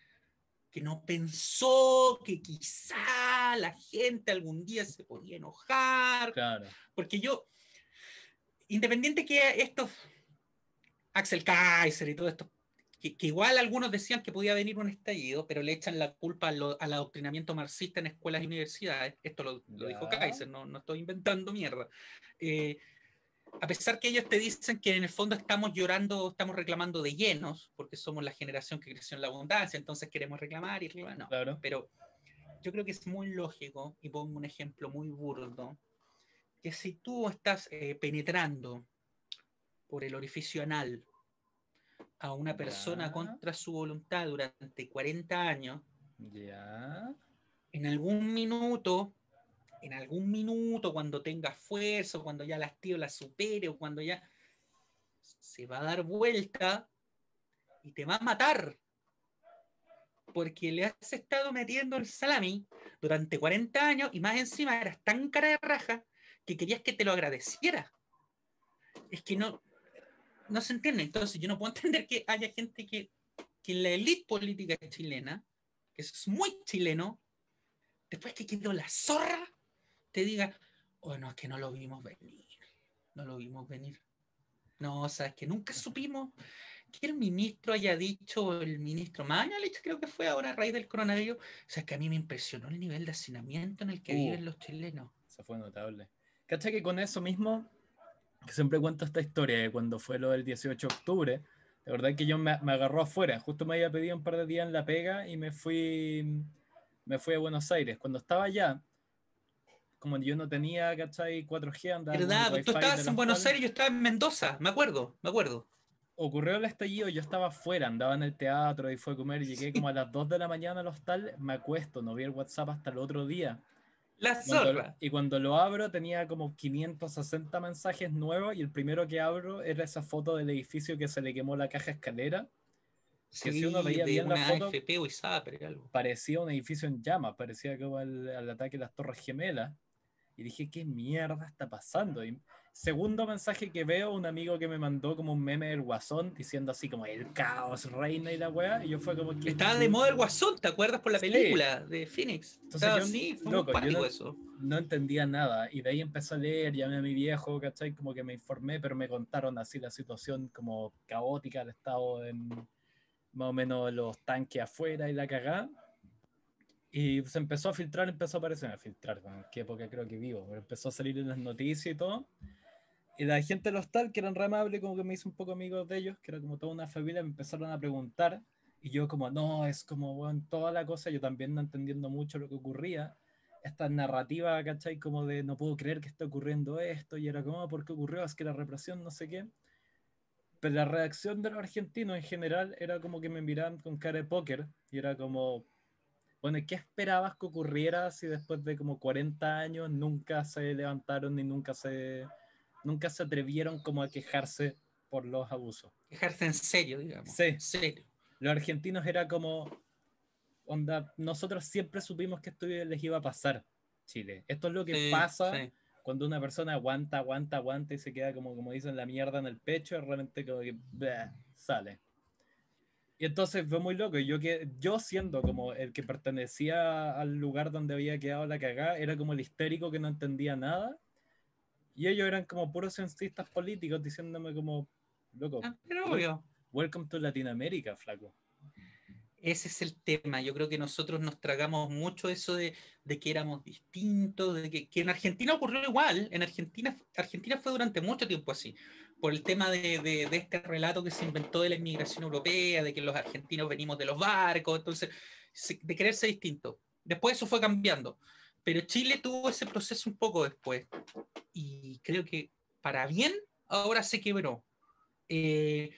que no pensó que quizá la gente algún día se podía enojar. Claro. Porque yo, independiente que estos Axel Kaiser y todo esto, que, igual algunos decían que podía venir un estallido, pero le echan la culpa al adoctrinamiento marxista en escuelas y universidades. Esto lo, dijo Kaiser, no, no, estoy inventando mierda. Eh, a pesar que ellos te dicen que en el fondo estamos llorando, estamos reclamando de llenos, porque somos la generación que creció en la abundancia, entonces queremos reclamar y reclamar, no. Claro. Pero yo creo que es muy lógico, y pongo un ejemplo muy burdo, que si tú estás eh, penetrando por el orificio anal a una persona contra su voluntad durante 40 años, ya. en algún minuto en algún minuto, cuando tenga fuerza, cuando ya la tío la supere, o cuando ya se va a dar vuelta y te va a matar. Porque le has estado metiendo el salami durante 40 años y más encima eras tan cara de raja que querías que te lo agradeciera. Es que no, no se entiende. Entonces yo no puedo entender que haya gente que, que en la élite política chilena, que eso es muy chileno, después que quedó la zorra, te diga, bueno, es que no lo vimos venir, no lo vimos venir. No, o sea, es que nunca supimos que el ministro haya dicho, el ministro Mañalich, creo que fue ahora a raíz del coronavirus, o sea, es que a mí me impresionó el nivel de hacinamiento en el que viven uh. los chilenos. Eso fue notable. ¿Cachai que con eso mismo, que siempre cuento esta historia de cuando fue lo del 18 de octubre, de verdad que yo me, me agarró afuera, justo me había pedido un par de días en la pega y me fui, me fui a Buenos Aires. Cuando estaba allá, como yo no tenía, ¿cachai? 4G, andaba. ¿Verdad? Tú estabas en Buenos Aires y yo estaba en Mendoza, me acuerdo, me acuerdo. Ocurrió el estallido, yo estaba afuera, andaba en el teatro y fue a comer, llegué como a las 2 de la mañana al hostal, me acuesto, no vi el WhatsApp hasta el otro día. La zorra. y cuando lo abro tenía como 560 mensajes nuevos y el primero que abro era esa foto del edificio que se le quemó la caja escalera. Que si uno veía bien la foto, parecía un edificio en llamas, parecía como el, el ataque de las Torres Gemelas. Y dije, ¿qué mierda está pasando? Y segundo mensaje que veo, un amigo que me mandó como un meme del guasón diciendo así como el caos reina y la weá. Y yo fue como que. Estaba de moda el guasón, ¿te acuerdas por la película de Phoenix? Entonces yo, sí, fue no, eso. No entendía nada. Y de ahí empecé a leer, llamé a mi viejo, ¿cachai? Como que me informé, pero me contaron así la situación como caótica, el estado en más o menos los tanques afuera y la cagada. Y se empezó a filtrar, empezó a aparecer, a filtrar, en qué época creo que vivo, pero empezó a salir en las noticias y todo. Y la gente del hostal, que eran re amables, como que me hice un poco amigos de ellos, que era como toda una familia, me empezaron a preguntar. Y yo como, no, es como, bueno, toda la cosa, yo también no entendiendo mucho lo que ocurría. Esta narrativa, ¿cachai? Como de, no puedo creer que esté ocurriendo esto, y era como, ¿por qué ocurrió? Es que la represión, no sé qué. Pero la reacción de los argentinos en general era como que me miraban con cara de póker, y era como, bueno, ¿qué esperabas que ocurriera si después de como 40 años nunca se levantaron ni nunca se, nunca se atrevieron como a quejarse por los abusos? Quejarse en serio, digamos. Sí. Serio. Los argentinos era como, onda, nosotros siempre supimos que esto les iba a pasar, Chile. Esto es lo que pasa cuando una persona aguanta, aguanta, aguanta y se queda como, como dicen, la mierda en el pecho, realmente como que sale. Y entonces fue muy loco. Yo, que, yo siendo como el que pertenecía al lugar donde había quedado la cagada, era como el histérico que no entendía nada. Y ellos eran como puros censistas políticos diciéndome como, loco, ah, pero obvio. welcome to Latinoamérica, flaco. Ese es el tema. Yo creo que nosotros nos tragamos mucho eso de, de que éramos distintos, de que, que, en Argentina ocurrió igual. En Argentina, Argentina fue durante mucho tiempo así por el tema de, de, este relato que se inventó de la inmigración europea, de que los argentinos venimos de los barcos, entonces, de quererse distinto. Después eso fue cambiando, pero Chile tuvo ese proceso un poco después y creo que para bien ahora se quebró. Eh,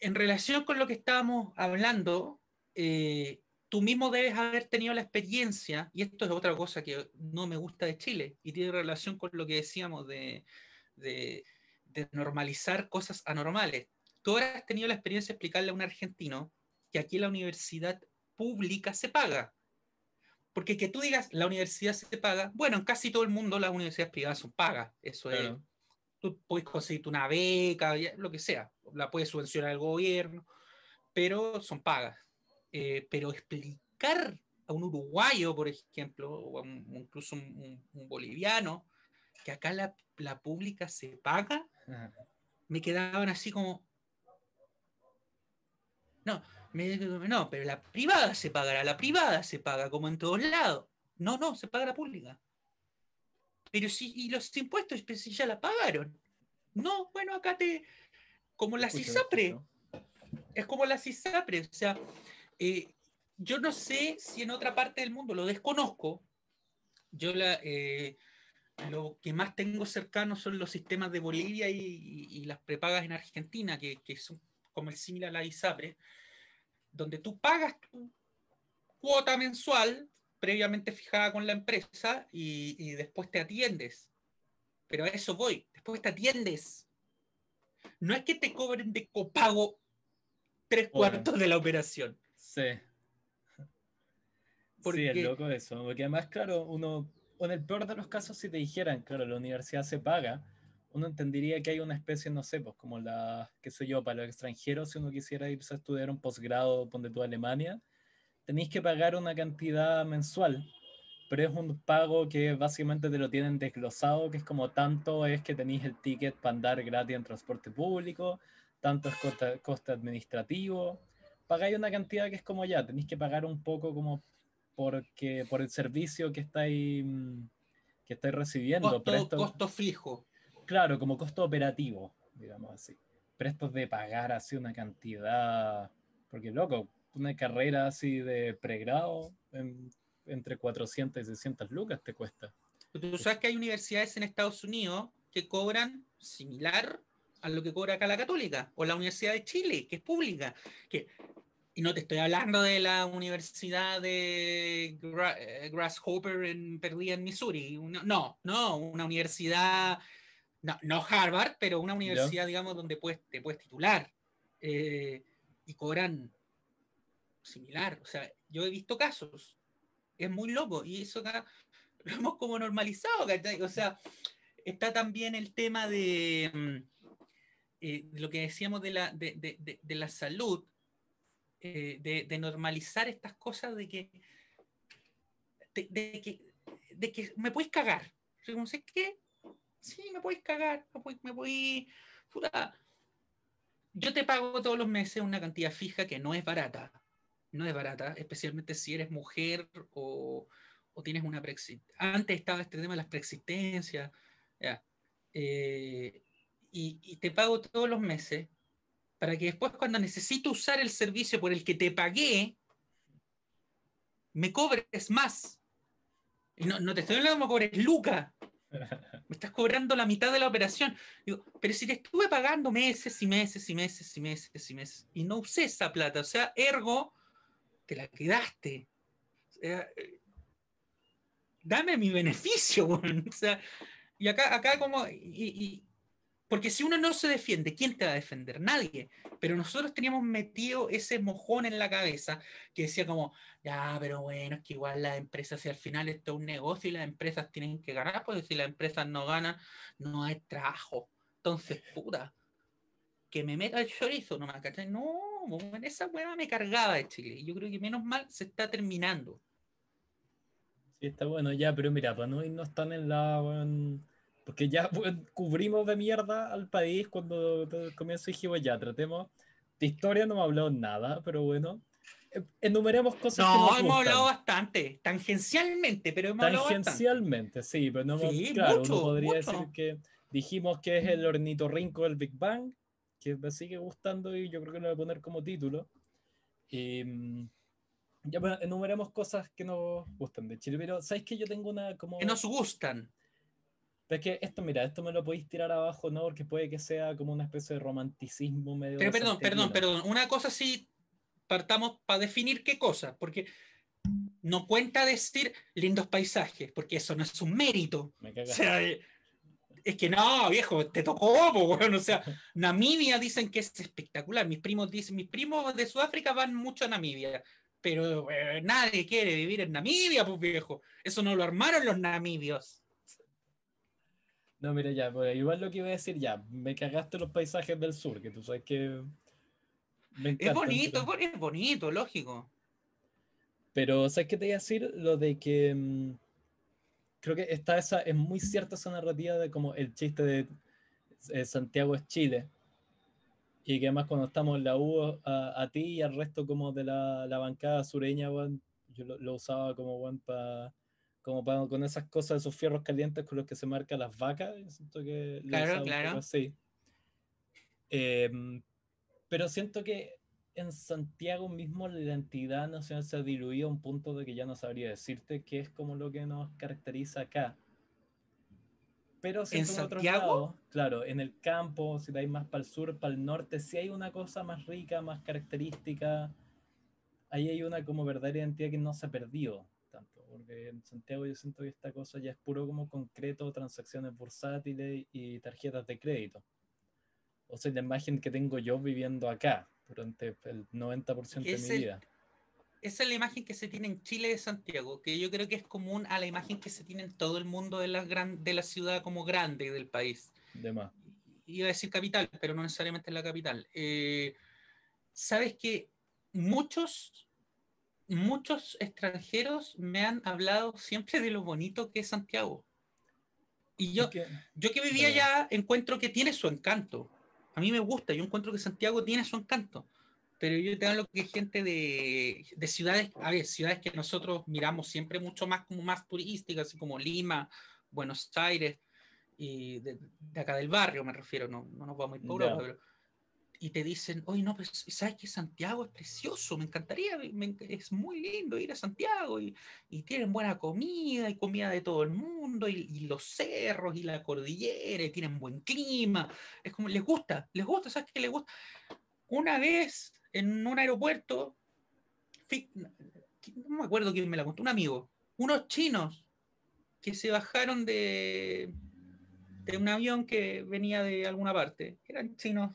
en relación con lo que estábamos hablando, eh, tú mismo debes haber tenido la experiencia, y esto es otra cosa que no me gusta de Chile, y tiene relación con lo que decíamos de, de, normalizar cosas anormales. Tú has tenido la experiencia de explicarle a un argentino que aquí la universidad pública se paga. Porque que tú digas la universidad se paga, bueno, en casi todo el mundo las universidades privadas son pagas. Eso es. Tú puedes conseguirte una beca, lo que sea. La puedes subvencionar el gobierno, pero son pagas. Eh, pero explicar a un uruguayo, por ejemplo, o incluso un, boliviano, que acá la, la pública se paga, me quedaban así como. No, no, pero la privada se pagará, la privada se paga como en todos lados. No, no, se paga la pública. Pero si, y los impuestos, pues, si ya la pagaron. No, bueno, acá te. Como la CISAPRE. Es como la CISAPRE. O sea, eh, yo no sé si en otra parte del mundo, lo desconozco. Yo la, eh, lo que más tengo cercano son los sistemas de Bolivia y, las prepagas en Argentina, que, que, son como el similar a la ISAPRE donde tú pagas tu cuota mensual previamente fijada con la empresa y, después te atiendes. Pero a eso voy, después te atiendes. No es que te cobren de copago tres cuartos de la operación. Sí. Sí, es loco eso. Porque además, claro, uno, en el peor de los casos, si te dijeran, claro, la universidad se paga, uno entendería que hay una especie, no sé, pues como la, qué sé yo, para los extranjeros, si uno quisiera irse a estudiar un posgrado, ponte tú a Alemania, tenéis que pagar una cantidad mensual, pero es un pago que básicamente te lo tienen desglosado, que es como tanto es que tenéis el ticket para andar gratis en transporte público, tanto es coste, administrativo, pagáis una cantidad que es como ya, tenéis que pagar un poco como porque, por el servicio que estáis, mm, que estáis recibiendo. Costo, costo fijo. Claro, como costo operativo, digamos así. Prestos de pagar así una cantidad, porque loco, una carrera así de pregrado entre 400 y 600 lucas te cuesta. Tú sabes que hay universidades en Estados Unidos que cobran similar a lo que cobra acá la católica, o la Universidad de Chile, que es pública, que y no te estoy hablando de la Universidad de eh, Grasshopper en perdida en Missouri. No, no, una universidad no, Harvard, pero una universidad, digamos, donde puedes, te puedes titular eh, y cobran similar. O sea, yo he visto casos. Es muy loco y eso acá lo hemos como normalizado. O sea, está también el tema de, mm, eh, lo que decíamos de la, de, la salud, eh, de, normalizar estas cosas de que, de, que, de que me puedes cagar. No sé qué, sí, me podéis cagar, me podéis, puta. Yo te pago todos los meses una cantidad fija que no es barata, no es barata, especialmente si eres mujer o, o tienes una preexistencia. Antes estaba este tema de las preexistencias, eh, y, y te pago todos los meses para que después cuando necesito usar el servicio por el que te pagué, me cobres más. No, no te estoy hablando me cobres me estás cobrando la mitad de la operación. Pero si te estuve pagando meses y meses y meses y meses y meses y no usé esa plata, o sea, ergo, te la quedaste. dame mi beneficio, o sea, y acá, acá como, y, porque si uno no se defiende, ¿quién te va a defender? Nadie. Pero nosotros teníamos metido ese mojón en la cabeza que decía como, ya, pero bueno, es que igual las empresas, si al final esto es un negocio y las empresas tienen que ganar, pues si las empresas no ganan, no hay trabajo. Entonces, puta, que me meta el chorizo, no me cachai. No, esa hueá me cargaba de Chile. Yo creo que menos mal se está terminando. Sí, está bueno ya, pero mira, para no irnos tan en la... Porque ya cubrimos de mierda al país cuando comienzo dijimos ya, tratemos. De historia no me ha hablado nada, pero bueno. E, enumeremos cosas. No, hemos hablado bastante, tangencialmente, pero hemos hablado Tangencialmente, sí, pero no hemos, claro, uno podría decir que dijimos que es el ornitorrinco del Big Bang, que me sigue gustando y yo creo que lo voy a poner como título. Y, mm, ya, bueno, enumeremos cosas que nos gustan de Chile, pero ¿sabes que yo tengo una como... Que nos gustan. Pero es que esto, mira, esto me lo podéis tirar abajo, ¿no? Porque puede que sea como una especie de romanticismo medio. Pero perdón, perdón, perdón. Una cosa sí, partamos para definir qué cosa, porque no cuenta decir lindos paisajes, porque eso no es un mérito. o sea, eh, es que no, viejo, te tocó, bueno, o sea, Namibia dicen que es espectacular. Mis primos dicen, mis primos de Sudáfrica van mucho a Namibia, pero eh, nadie quiere vivir en Namibia, pues viejo. Eso no lo armaron los namibios. No, mira, ya, pues, igual lo que iba a decir, ya, me cagaste los paisajes del sur, que tú sabes que. es bonito, es bonito, lógico. Pero, ¿sabes qué te iba a decir? Lo de que. Mm, creo que está esa, es muy cierta esa narrativa de como el chiste de eh, Santiago es Chile. Y que además cuando estamos en la U, a, ti y al resto como de la, la bancada sureña, yo lo, usaba como bueno, para como para, con esas cosas, esos fierros calientes con los que se marcan las vacas. Siento que claro, claro. Así. Em, pero siento que en Santiago mismo la identidad nacional se ha diluido a un punto de que ya no sabría decirte qué es como lo que nos caracteriza acá. Pero en Santiago, claro, en el campo, si dais más para el sur, para el norte, si hay una cosa más rica, más característica, ahí hay una como verdadera identidad que no se ha perdido porque en Santiago yo siento que esta cosa ya es puro como concreto, transacciones bursátiles y tarjetas de crédito. O sea, la imagen que tengo yo viviendo acá, durante el 90% de mi vida. Esa es la imagen que se tiene en Chile de Santiago, que yo creo que es común a la imagen que se tiene en todo el mundo de la, gran, de la ciudad como grande del país. De más. Iba a decir capital, pero no necesariamente es la capital. Eh, Sabes que muchos, muchos extranjeros me han hablado siempre de lo bonito que es Santiago. Y yo, yo que vivía allá encuentro que tiene su encanto. A mí me gusta, yo encuentro que Santiago tiene su encanto, pero yo te hablo que gente de, de, ciudades, a ver, ciudades que nosotros miramos siempre mucho más como más turísticas, así como Lima, Buenos Aires, y de, acá del barrio me refiero, no, no nos vamos a ir por Europa, pero y te dicen, oye, no, pues, ¿sabes que Santiago es precioso? Me encantaría, es muy lindo ir a Santiago y, tienen buena comida y comida de todo el mundo y, y, los cerros y la cordillera y tienen buen clima. Es como, les gusta, les gusta, ¿sabes qué les gusta? Una vez en un aeropuerto, no me acuerdo quién me la contó, un amigo, unos chinos que se bajaron de, de un avión que venía de alguna parte, eran chinos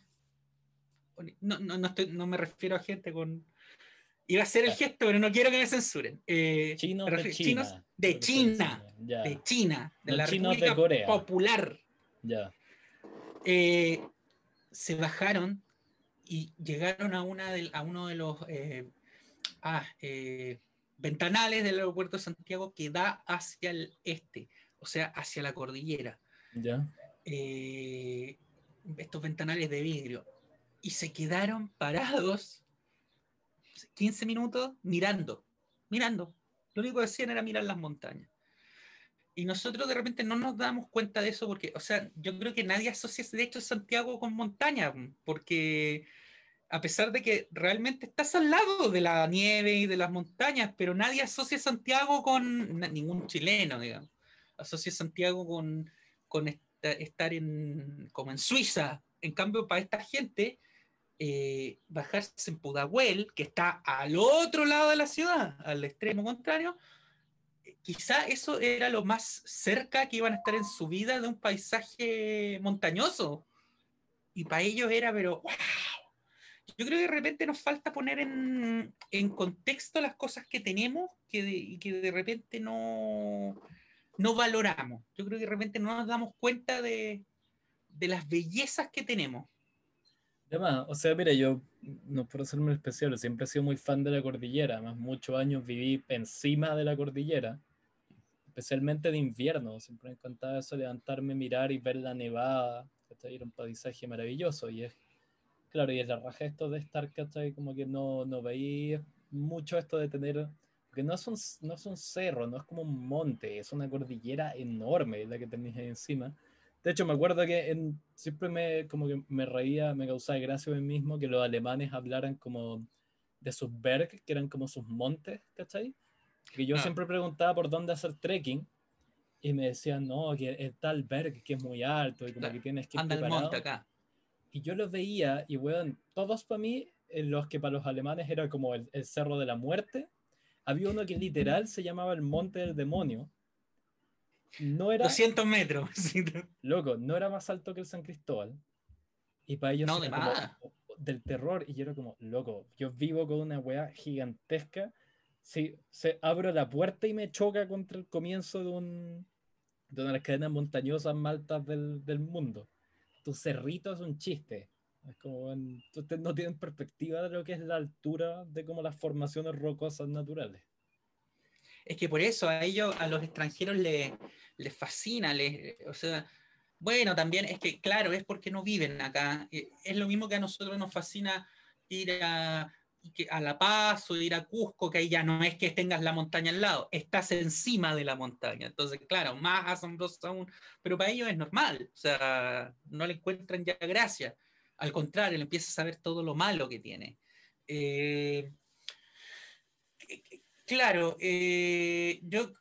no, no, no, estoy, no me refiero a gente con. Iba a hacer el gesto, pero no quiero que me censuren. Eh, chinos de China. de China. De China. De la República Popular. Ya. Eh, se bajaron y llegaron a, una de, a uno de los eh, ah, ventanales del aeropuerto de Santiago que da hacia el este, o sea, hacia la cordillera. Ya. estos ventanales de vidrio y se quedaron parados 15 minutos mirando, mirando. Lo único que hacían era mirar las montañas. Y nosotros de repente no nos damos cuenta de eso porque, o sea, yo creo que nadie asocia de hecho Santiago con montaña, porque a pesar de que realmente estás al lado de la nieve y de las montañas, pero nadie asocia Santiago con ningún chileno, digamos. Asocia Santiago con, con estar en, como en Suiza. En cambio, para esta gente, eh, bajarse en Pudahuel, que está al otro lado de la ciudad, al extremo contrario, eh, quizá eso era lo más cerca que iban a estar en su vida de un paisaje montañoso. Y para ellos era, pero, wow. Yo creo que de repente nos falta poner en, en contexto las cosas que tenemos que que de repente no, no valoramos. Yo creo que de repente no nos damos cuenta de, de las bellezas que tenemos. Además, o sea, mira, yo no por hacerme especial, siempre he sido muy fan de la cordillera, además muchos años viví encima de la cordillera, especialmente de invierno, siempre me encantaba eso, levantarme, mirar y ver la nevada, ¿cachai? Era un paisaje maravilloso y es, claro, y es la raja esto de estar, ¿cachai? Como que no, no veía mucho esto de tener, porque no es, un, no es un cerro, no es como un monte, es una cordillera enorme la que tenéis ahí encima de hecho, me acuerdo que en, siempre me, como que me reía, me causaba gracia a mí mismo que los alemanes hablaran como de sus berg, que eran como sus montes, ¿cachai? Que yo ah. siempre preguntaba por dónde hacer trekking y me decían, no, que el tal Berg que es muy alto y como que tienes que ir Anda el preparado. monte acá. Y yo los veía y, weón, todos para mí, eh, los que para los alemanes era como el, el Cerro de la Muerte, había uno que literal se llamaba el Monte del Demonio. No era, 200 metros. loco, no era más alto que el San Cristóbal. Y para ellos No, de como del terror. Y yo era como, loco, yo vivo con una weá gigantesca. Si se abro la puerta y me choca contra el comienzo de, un, de una de las cadenas montañosas más altas del, del mundo. Tu cerrito es un chiste. Es como, ustedes no tienen perspectiva de lo que es la altura de como las formaciones rocosas naturales. Es que por eso a ellos, a los extranjeros les, les fascina, les, o sea, bueno, también es que, claro, es porque no viven acá. Eh, Es lo mismo que a nosotros nos fascina ir a, a La Paz o ir a Cusco, que ahí ya no es que tengas la montaña al lado, estás encima de la montaña. Entonces, claro, más asombroso aún, pero para ellos es normal, o sea, no le encuentran ya gracia. Al contrario, le empiezas a ver todo lo malo que tiene. Eh, Claro, eh, yo,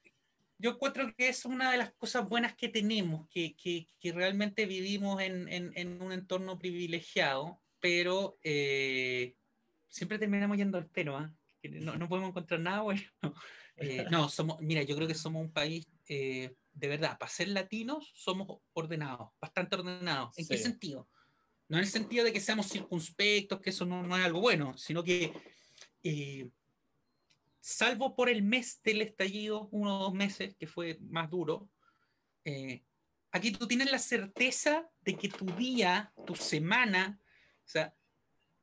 yo encuentro que es una de las cosas buenas que tenemos, que, que- que realmente vivimos en, en- en un entorno privilegiado, pero eh, siempre terminamos yendo al pelo, ¿ah? Que No, no podemos encontrar nada bueno. Eh, no, somos, mira, yo creo que somos un país, eh, de verdad, para ser latinos, somos ordenados, bastante ordenados. ¿En qué sentido? No en el sentido de que seamos circunspectos, que eso no, no es algo bueno, sino que... eh, salvo por el mes del estallido, uno o dos meses, que fue más duro, eh, aquí tú tienes la certeza de que tu día, tu semana, o sea,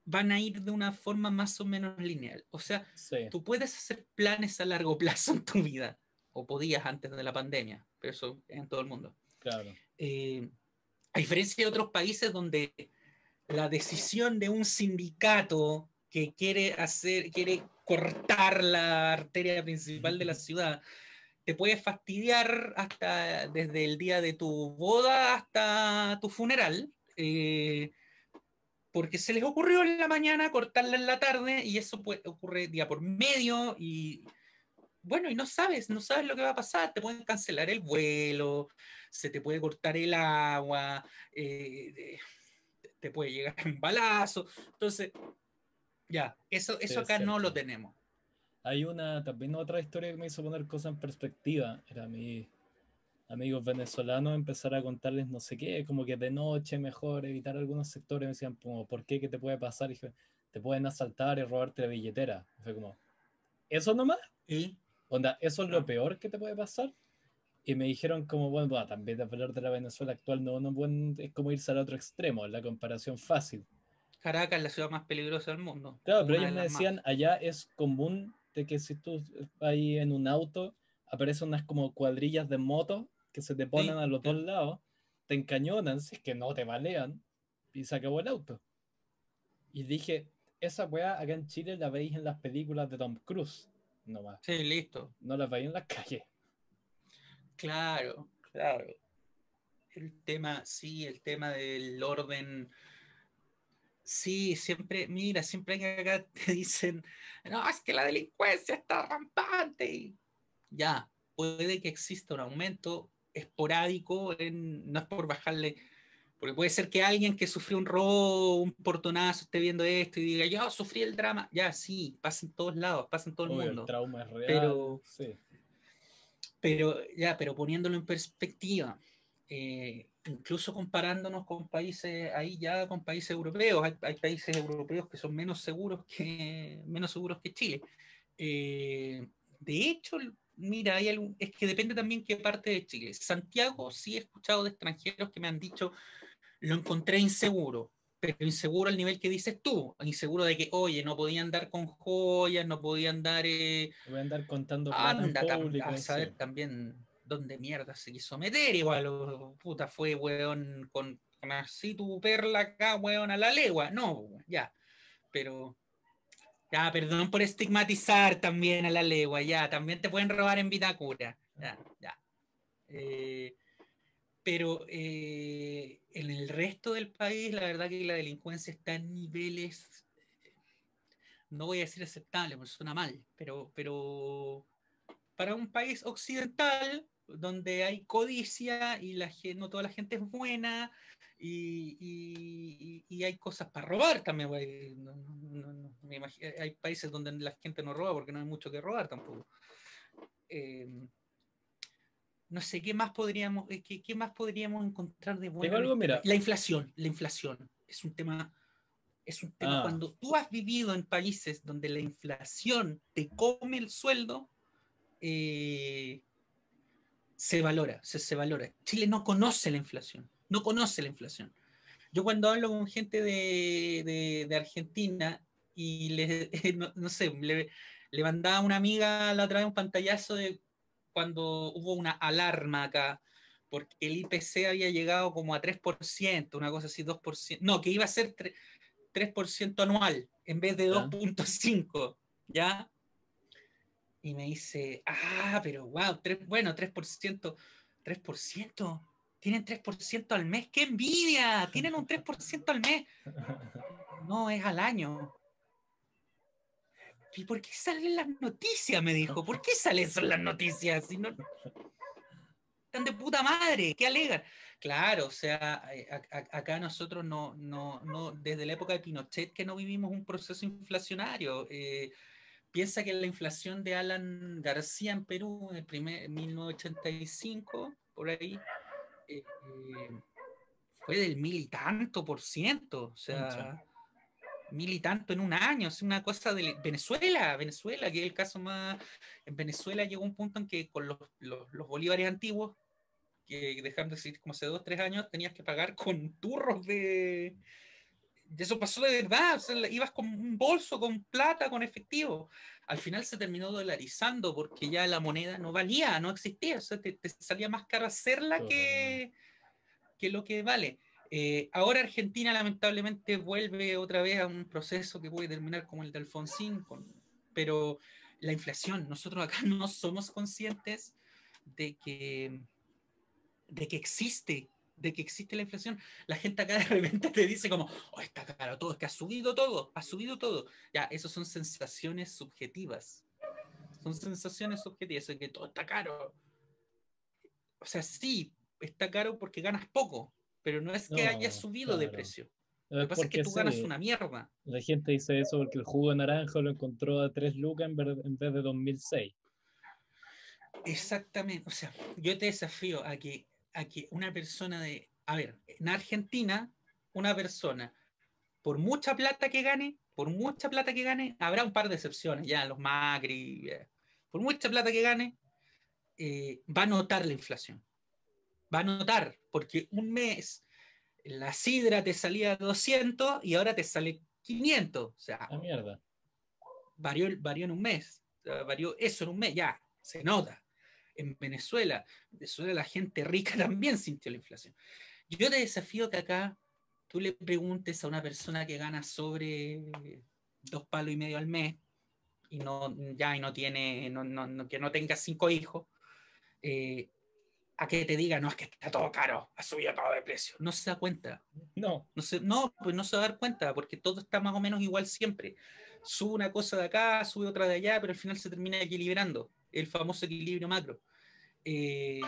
van a ir de una forma más o menos lineal. O sea, Sí. tú puedes hacer planes a largo plazo en tu vida, o podías antes de la pandemia, pero eso es en todo el mundo. Claro. Eh, a diferencia de otros países donde la decisión de un sindicato que quiere hacer, quiere cortar la arteria principal de la ciudad, te puede fastidiar hasta desde el día de tu boda hasta tu funeral, eh, porque se les ocurrió en la mañana cortarla en la tarde y eso puede, ocurre día por medio y bueno, y no sabes, no sabes lo que va a pasar, te pueden cancelar el vuelo, se te puede cortar el agua, eh, te puede llegar un balazo. Entonces, ya, eso, eso es acá no lo tenemos. Hay una, también otra historia que me hizo poner cosas en perspectiva. Era mis amigos venezolanos empezar a contarles no sé qué, como que de noche mejor evitar algunos sectores. Me decían, como, ¿por qué? ¿Qué te puede pasar? Y dije, te pueden asaltar y robarte la billetera. Y fue como, ¿eso nomás? ¿Y? Onda, ¿eso es lo Ah. peor que te puede pasar? Y me dijeron como, bueno, bah, también hablar de la Venezuela actual no, no es como irse al otro extremo, la comparación fácil. Caracas es la ciudad más peligrosa del mundo. Claro, pero ellos me más. decían, allá es común de que si tú vas ahí en un auto, aparecen unas como cuadrillas de motos que se te ponen Sí, a los dos lados, te encañonan, si es que no te balean, y se acabó el auto. Y dije, esa weá acá en Chile la veis en las películas de Tom Cruise, nomás. Sí, listo. No la veis en las calles. Claro, claro. El tema, sí, el tema del orden. Sí, siempre, mira, siempre que acá te dicen, no, es que la delincuencia está rampante. y Ya, puede que exista un aumento esporádico, en, no es por bajarle, porque puede ser que alguien que sufrió un robo, un portonazo, esté viendo esto y diga, yo sufrí el drama. Ya, sí, pasa en todos lados, pasa en todo el Obvio, mundo. el trauma es real. Pero- sí. Pero ya, pero poniéndolo en perspectiva, eh, incluso comparándonos con países, ahí ya con países europeos, hay, hay países europeos que son menos seguros que, menos seguros que Chile. Eh, de hecho, mira, hay algún- es que depende también qué parte de Chile. Santiago sí he escuchado de extranjeros que me han dicho, lo encontré inseguro, pero inseguro al nivel que dices tú, inseguro de que, oye, no podía andar con joyas, no podía andar... eh, Voy a andar contando plata Anda en público. a sí. saber también dónde mierda se quiso meter. Igual, puta, fue weón con, con así tu perla acá, weón, a la legua. No, ya. Pero, ya, perdón por estigmatizar también a la legua, ya. También te pueden robar en Vitacura. Ya, ya. Eh, pero eh, en el resto del país, la verdad que la delincuencia está en niveles, no voy a decir aceptables, porque suena mal, pero, pero para un país occidental donde hay codicia y la, no toda la gente es buena y, hay cosas para robar también. hay países donde la gente no roba porque no hay mucho que robar tampoco. Em, no sé qué más podríamos, eh, qué, qué más podríamos encontrar de bueno. La inflación, la inflación es un tema, es un tema ah. cuando tú has vivido en países donde la inflación te come el sueldo, eh, se valora, se, se valora. Chile no conoce la inflación, no conoce la inflación. Yo cuando hablo con gente de, de, Argentina y le, no, sé, le, le mandaba a una amiga la otra vez un pantallazo de cuando hubo una alarma acá, porque el IPC había llegado como a 3%, una cosa así, 2%, no, que iba a ser 3%, anual en vez de 2.5, ¿ya? Y me dice, ah, pero wow, bueno, 3%, 3%, tienen 3% al mes, qué envidia, tienen un 3% al mes. No, es al año. ¿Y por qué salen las noticias? Me dijo. ¿Por qué salen las noticias? Si no... Están de puta madre, ¿qué alegan? Claro, o sea, eh, acá nosotros no, no, no, desde la época de Pinochet que no vivimos un proceso inflacionario. Eh, piensa que la inflación de Alan García en Perú en el primer 1985, por ahí, eh, fue del mil y tanto por ciento. O sea, mil y tanto en un año, es una cosa de Venezuela, Venezuela, que es el caso más... En Venezuela llegó un punto en que con los, los, bolívares antiguos, que dejaron de decir como hace dos, tres años, tenías que pagar con turros de... Eso pasó de verdad, ibas con un bolso, con plata, con efectivo. Al final se terminó dolarizando porque ya la moneda no valía, no existía, o sea, te, salía más caro hacerla que, que lo que vale. Eh, ahora Argentina lamentablemente vuelve otra vez a un proceso que puede terminar como el de Alfonsín, pero la inflación, nosotros acá no somos conscientes de que, de que existe, de que existe la inflación. La gente acá de repente te dice como, oh, está caro todo, es que ha subido todo, ha subido todo. Ya, eso son sensaciones subjetivas. Son sensaciones subjetivas, de que todo está caro. O sea, sí, está caro porque ganas poco, pero no es que haya subido de precio. Lo que pasa es que tú ganas una mierda. La gente dice eso porque el jugo de naranja lo encontró a 3 lucas en vez de 2006. Exactamente. O sea, yo te desafío a que, a que una persona de. A ver, en Argentina, una persona, por mucha plata que gane, por mucha plata que gane, habrá un par de excepciones, ya los Macri, eh, por mucha plata que gane, eh, va a notar la inflación va a notar, porque un mes la sidra te salía 200 y ahora te sale 500. O sea, la mierda. Varió, varió en un mes. varió eso en un mes, ya, se nota. En Venezuela, Venezuela la gente rica también sintió la inflación. Yo te desafío que acá tú le preguntes a una persona que gana sobre dos palos y medio al mes y no ya y no tiene que no tenga cinco hijos eh, a que te diga, no, es que está todo caro, ha subido todo de precio. No se da cuenta. No. No, se, no, pues no se va a dar cuenta, porque todo está más o menos igual siempre. Sube una cosa de acá, sube otra de allá, pero al final se termina equilibrando. El famoso equilibrio macro. Eh,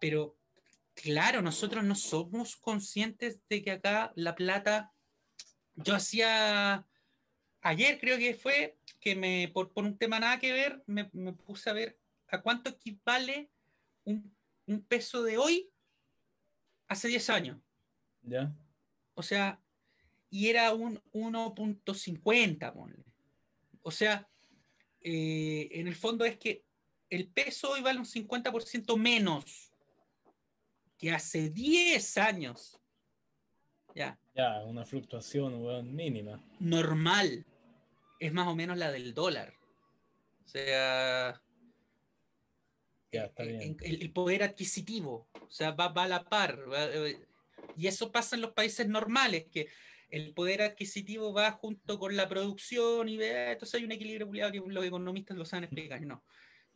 pero, claro, nosotros no somos conscientes de que acá la plata. Yo hacía. Ayer creo que fue que me, por, por un tema nada que ver, me, me puse a ver a cuánto equivale un un peso de hoy hace 10 años. ¿Ya? O sea, y era un 1.50, ponle. O sea, eh, en el fondo es que el peso hoy vale un 50% menos que hace 10 años. Ya. Ya, una fluctuación mínima. Normal. Es más o menos la del dólar. O sea, el, poder adquisitivo, o sea, va, a la par. Eh, y eso pasa en los países normales, que el poder adquisitivo va junto con la producción y ve, entonces hay un equilibrio que los economistas lo saben explicar, no.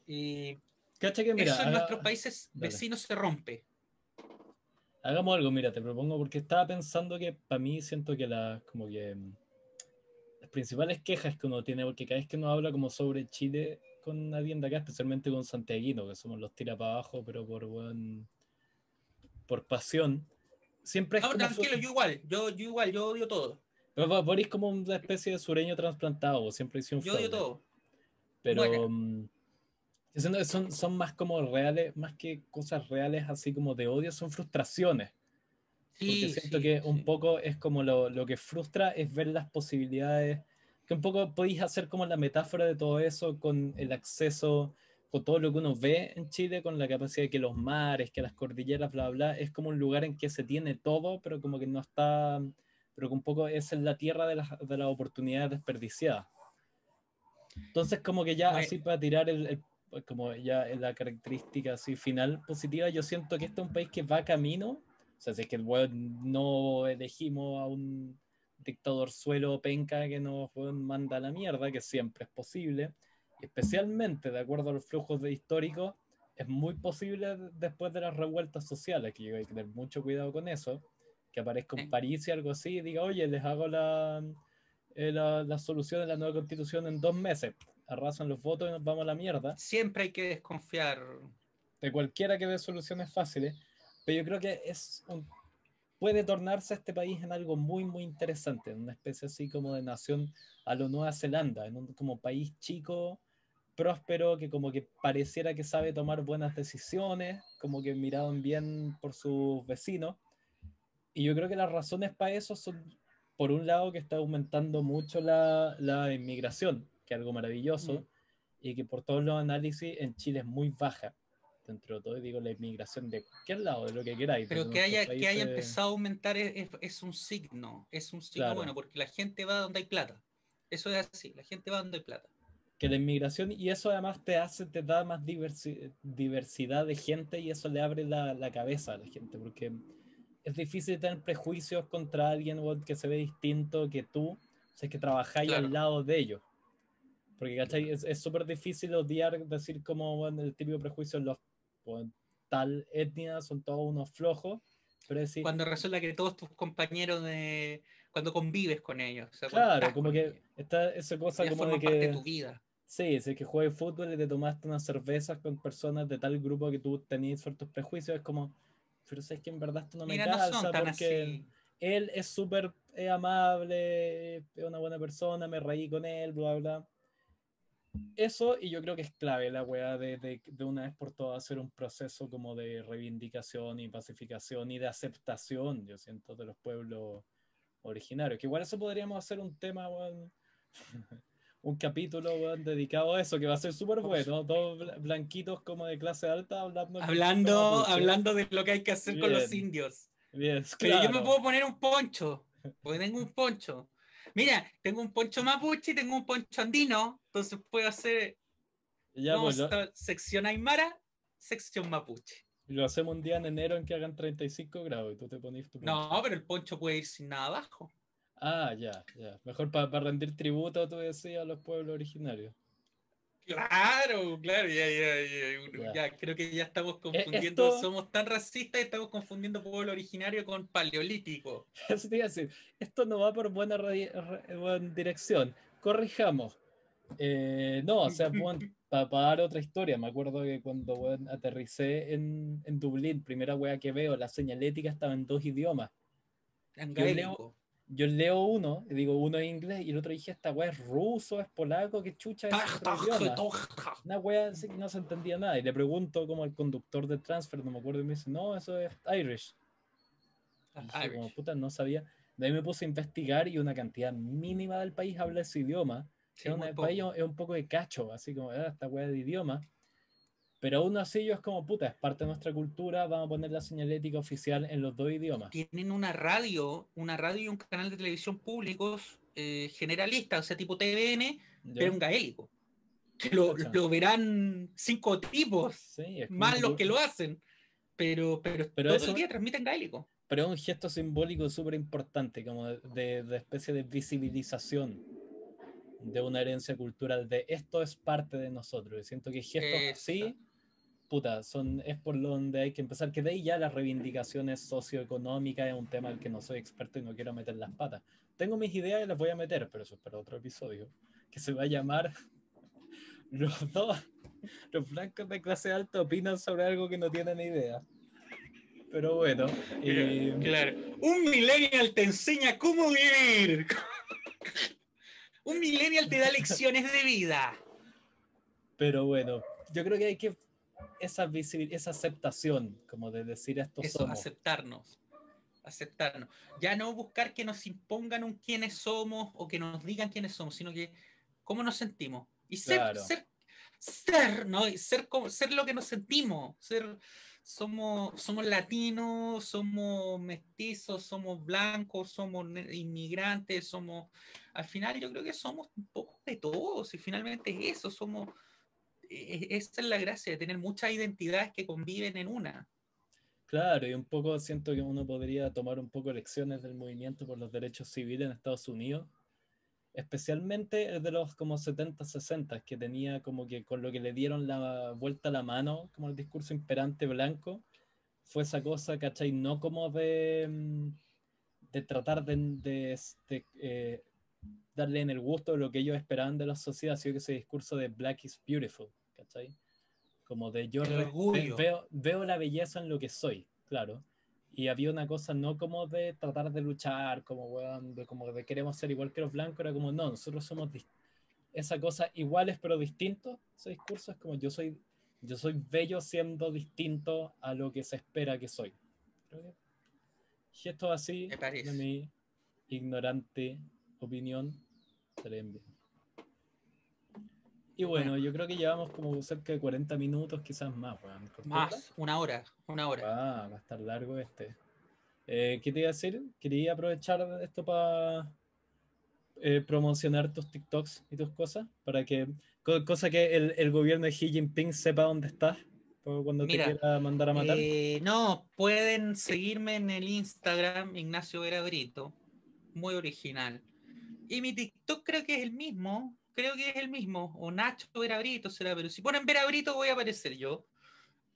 Que eso en nuestros países vecinos se rompe. Hagamos algo, mira, te propongo, porque estaba pensando que para mí siento que las como que mm, las principales quejas que uno tiene, porque cada vez que uno habla como sobre Chile, con nadie de acá, especialmente con Santiaguino, que somos los tira para abajo, pero por buen, por pasión. Siempre es No, tranquilo, su- yo igual, yo, yo igual, yo odio todo. pero Boris como una especie de sureño trasplantado, siempre hizo un Yo odio todo. Pero Bueno. mm, siento que son, son más como reales, más que cosas reales, así como de odio, son frustraciones. Porque Sí, siento sí, que un sí. poco es como lo, lo que frustra es ver las posibilidades, que un poco podéis hacer como la metáfora de todo eso con el acceso, con todo lo que uno ve en Chile, con la capacidad de que los mares, que las cordilleras, bla, bla, es como un lugar en que se tiene todo, pero como que no está, pero que un poco es en la tierra de las, de las oportunidades desperdiciadas. Entonces como que ya así para tirar el, el- como ya en la característica así final positiva, yo siento que este es un país que va camino, o sea, si es que el weón no elegimos a un dictador suelo penca que nos manda a la mierda, que siempre es posible, y especialmente de acuerdo a los flujos de históricos, es muy posible después de las revueltas sociales, que hay que tener mucho cuidado con eso, que aparezca un Sí. París y algo así y diga, oye, les hago la, eh, la, la solución de la nueva constitución en dos meses, arrasan los votos y nos vamos a la mierda Siempre hay que desconfiar. de cualquiera que dé soluciones fáciles, pero yo creo que es un- puede tornarse este país en algo muy, muy interesante, en una especie así como de nación a lo Nueva Zelanda, en un como país chico, próspero, que como que pareciera que sabe tomar buenas decisiones, como que miraban bien por sus vecinos. Y yo creo que las razones para eso son, por un lado, que está aumentando mucho la, la inmigración, que es algo maravilloso, Mm. y que por todos los análisis en Chile es muy baja. Dentro de todo, digo, la inmigración de cualquier lado, de lo que queráis. Pero que haya, nuestros que haya países- empezado a aumentar es, es- un signo, es un signo Claro. bueno, porque la gente va donde hay plata. Eso es así, la gente va donde hay plata. que la inmigración y eso además te hace, te da más diversi- diversidad de gente y eso le abre la, la cabeza a la gente, porque es difícil tener prejuicios contra alguien que se ve distinto que tú, si es que trabajáis Claro. al lado de ellos. Porque ¿cachai? es es súper difícil odiar, decir como weón, el típico prejuicio, los weón, tal etnia son todos unos flojos, pero decir, Cuando resulta que todos tus compañeros de. cuando convives con ellos. o sea, claro, como que está esa cosa como de forman parte de que... tu vida. Sí, si es que juegas fútbol y te tomaste unas cervezas con personas de tal grupo que tú tenías ciertos prejuicios, es como, pero sabes que en verdad esto no me Mira, no calza son tan porque así. él es súper eh, amable, es una buena persona, me reí con él, bla, bla. Eso, y yo creo que es clave la weá de, de, de una vez por todas hacer un proceso como de reivindicación y pacificación y de aceptación, yo siento, de los pueblos originarios. Que igual eso podríamos hacer un tema, weón, un capítulo weón, dedicado a eso, que va a ser súper bueno. Todos bla- blanquitos como de clase alta hablando. Hablando, hablando de lo que hay que hacer con los Bien. indios. Bien, Pero yo me claro. puedo poner un poncho, porque tengo un poncho. Mira, tengo un poncho mapuche y tengo un poncho andino, entonces puedo hacer Ya, pues, lo, sección aymara, sección mapuche. lo hacemos un día en enero en que hagan 35 grados y tú te pones tu No, poncho. pero el poncho puede ir sin nada abajo. Ah, ya, ya. Mejor para rendir tributo, tú decías, a los pueblos originarios. Claro, claro, ya, ya, ya, creo que ya estamos confundiendo, Eh, esto- somos tan racistas y estamos confundiendo pueblo originario con paleolítico. Eso te iba a decir. Esto no va por buena, dirección. Corrijamos. Eh, no, o sea, para dar otra historia, me acuerdo que cuando weón, aterricé en, en Dublín, primera wea que veo, la señalética estaba en dos idiomas. En Yo leo-. Yo leo uno, digo uno es inglés, y el otro dije, esta wea es ruso, es polaco, qué chucha es. Una wea así que no se entendía nada. Y le pregunto como al conductor de transfer, no me acuerdo, y me dice, no, eso es Irish. Y dije, como Irish. puta, no sabía. De ahí me puse a investigar y una cantidad mínima del país habla ese idioma. Sí, es, un país es un poco de cacho, así como "Ah, esta wea de idioma. Pero aún así es como, puta, es parte de nuestra cultura, vamos a poner la señalética oficial en los dos idiomas. Tienen una radio, una radio y un canal de televisión públicos eh, generalistas, o sea, tipo TVN, ¿ya? pero en gaélico. Que lo, lo verán cinco tipos, Sí, es más un los que lo hacen. Pero, pero, Pero todo eso- el día transmiten gaélico. Pero es un gesto simbólico súper importante, como de, de- de especie de visibilización de una herencia cultural, de esto es parte de nosotros. Y siento que gestos así. Puta, son, es por donde hay que empezar, que de ahí ya las reivindicaciones socioeconómicas es un tema al que no soy experto y no quiero meter las patas. Tengo mis ideas y las voy a meter, pero eso es para otro episodio, que se va a llamar Los dos, los blancos de clase alta opinan sobre algo que no tienen idea. Pero bueno. eh, Claro. Un millennial te enseña cómo vivir. Un millennial te da lecciones de vida. Pero bueno, yo creo que hay que esa visibil- esa aceptación, como de decir esto Eso, somos. aceptarnos. Aceptarnos. Ya no buscar que nos impongan un quiénes somos o que nos digan quiénes somos, sino que cómo nos sentimos. Y ser, Claro. ser, ser, ¿no? Y ser, como, ser lo que nos sentimos. Ser, somos, somos latinos, somos mestizos, somos blancos, somos inmigrantes, somos. Al final, yo creo que somos un poco de todos, y finalmente es eso, somos. E- e- Esa es la gracia de tener muchas identidades que conviven en una. Claro, y un poco siento que uno podría tomar un poco lecciones del movimiento por los derechos civiles en Estados Unidos, especialmente de los como 70, 60, que tenía como que con lo que le dieron la vuelta a la mano, como el discurso imperante blanco, fue esa cosa, ¿cachai? No como de, mm, de tratar de, de, de, eh, darle en el gusto de lo que ellos esperaban de la sociedad, sino que ese discurso de Black is Beautiful, ¿cachai? Como de yo veo, veo la belleza en lo que soy, claro. Y había una cosa no como de tratar de luchar, como, weón, de, como de queremos ser igual que los blancos, era como no, nosotros somos esa cosa iguales pero distintos. Ese discurso es como yo soy, yo soy bello siendo distinto a lo que se espera que soy. Creo que si esto es así, de mi ignorante opinión, estaría bien. Y bueno, yo creo que llevamos como cerca de 40 minutos, quizás más. Más, una hora, una hora. Ah, va a estar largo este. Eh, ¿qué te iba a decir? Quería aprovechar esto para promocionar tus TikToks y tus cosas, para que, co- cosa que el, el gobierno de Xi Jinping sepa dónde estás, cuando Mira, te quiera mandar a matar. Eh, no, pueden seguirme en el Instagram, Ignacio Vera Brito, muy original. Y mi TikTok creo que es el mismo, creo que es el mismo, o Nacho Vera Brito será, pero si ponen Vera Brito voy a aparecer yo.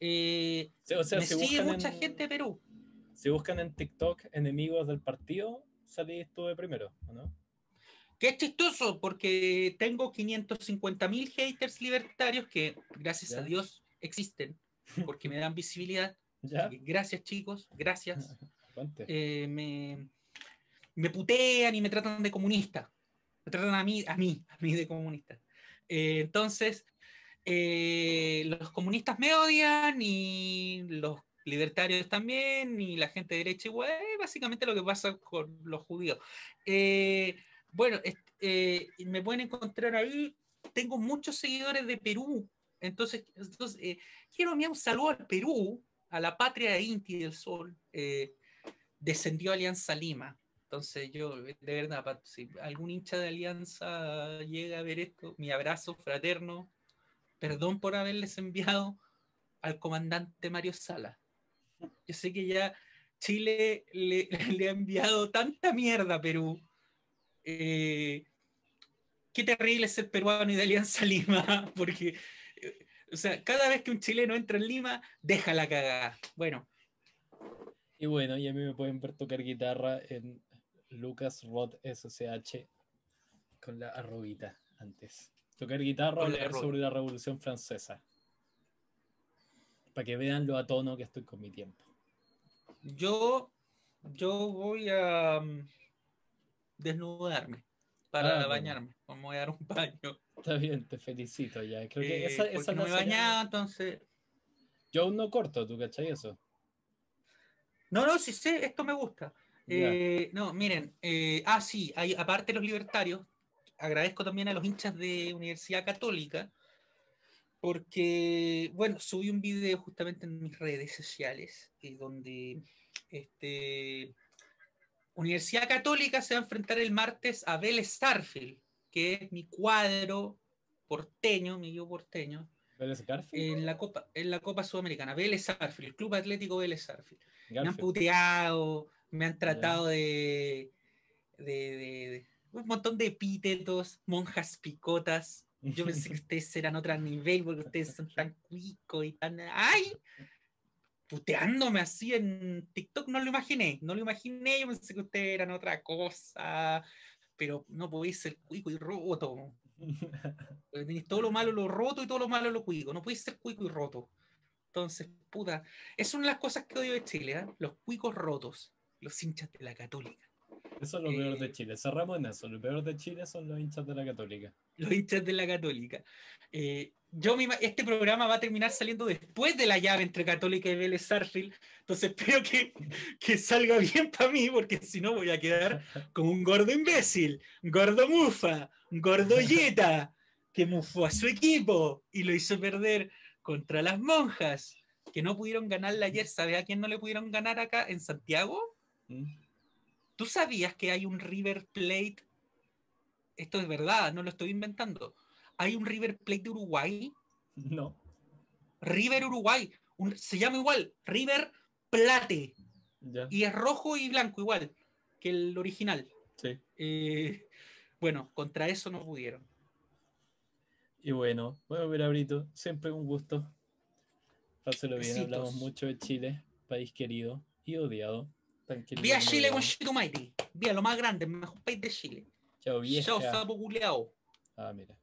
Eh, o sea, me si sigue mucha en, gente de Perú. si buscan en TikTok enemigos del partido, salís tú de primero, ¿o no? Que es chistoso porque tengo 550 mil haters libertarios que, gracias Ya. a Dios, existen porque me dan visibilidad. ¿Ya? Gracias, chicos, gracias. Eh, me, me putean y me tratan de comunista. Me tratan a mí, a mí, a mí de comunista. Eh, entonces, eh, los comunistas me odian y los libertarios también y la gente de derecha igual, básicamente lo que pasa con los judíos. Eh, bueno, me pueden encontrar ahí. Tengo muchos seguidores de Perú. Entonces, quiero enviar un saludo al Perú, a la patria de Inti del Sol. Descendió Alianza Lima. Entonces yo, de verdad, si algún hincha de Alianza llega a ver esto, mi abrazo fraterno, perdón por haberles enviado al comandante Mario Sala. Yo sé que ya Chile le, le ha enviado tanta mierda a Perú. Eh, qué terrible es ser peruano y de Alianza Lima, porque, eh, o sea, cada vez que un chileno entra en Lima, deja la cagada. Bueno, Y bueno, y a mí me pueden ver tocar guitarra en Lucas Rod SSH con la arrobita antes. Tocar guitarra arroba. sobre la Revolución Francesa. Para que vean lo a tono que estoy con mi tiempo. Yo, yo voy a mm, desnudarme para Ah, bañarme. Me voy a dar un baño. Está bien, te felicito ya. Creo que Eh, esa, esa no me entonces. Yo aún no corto, ¿tú cachai eso? No, no, sí sé, esto me gusta. Eh, no, miren, eh, ah, sí, hay, aparte de los libertarios, agradezco también a los hinchas de Universidad Católica, porque, bueno, subí un video justamente en mis redes sociales, eh, donde este, Universidad Católica se va a enfrentar el martes a Vélez Starfield, que es mi cuadro porteño, mi yo porteño, en la Copa, en la Copa Sudamericana, Vélez Starfield, el Club Atlético Vélez Starfield. Me han puteado, me han tratado de, de, de- de- un montón de epítetos, monjas picotas. Yo pensé que ustedes eran otro nivel porque ustedes son tan cuicos y tan. ¡Ay! Puteándome así en TikTok, no lo imaginé, no lo imaginé. Yo pensé que ustedes eran otra cosa, pero no podéis ser cuico y roto. Tenéis todo lo malo, lo roto y todo lo malo, lo cuico. No podéis ser cuico y roto. Entonces, puta, es una de las cosas que odio de Chile, ¿eh? los cuicos rotos, los hinchas de la católica. Eso es lo peor Eh, de Chile. Cerramos en eso. Lo peor de Chile son los hinchas de la Católica. Los hinchas de la católica. Eh, yo me este programa va a terminar saliendo después de la llave entre Católica y Vélez. Entonces espero que, que salga bien para mí, porque si no voy a quedar como un gordo imbécil, un gordo mufa, un gordo yeta, que mufó a su equipo y lo hizo perder contra las monjas, que no pudieron ganarle ayer. ¿Sabes a quién no le pudieron ganar acá en Santiago? ¿Tú sabías que hay un River Plate? Esto es verdad, no lo estoy inventando. Hay un River Plate de Uruguay, No. River Uruguay, un- se llama igual, River Plate, Ya. y es rojo y blanco igual que el original. Sí. Eh, bueno, contra eso no pudieron. Y bueno, bueno, mira, Brito, siempre un gusto. Páselo bien, Besitos. hablamos mucho de Chile, país querido y odiado. Tan querido Vía Chile con odiado. Chitumaiti. Vía lo más grande, el mejor país de Chile. Chao, vieja. Chao, sapo culeao. Ah, mira.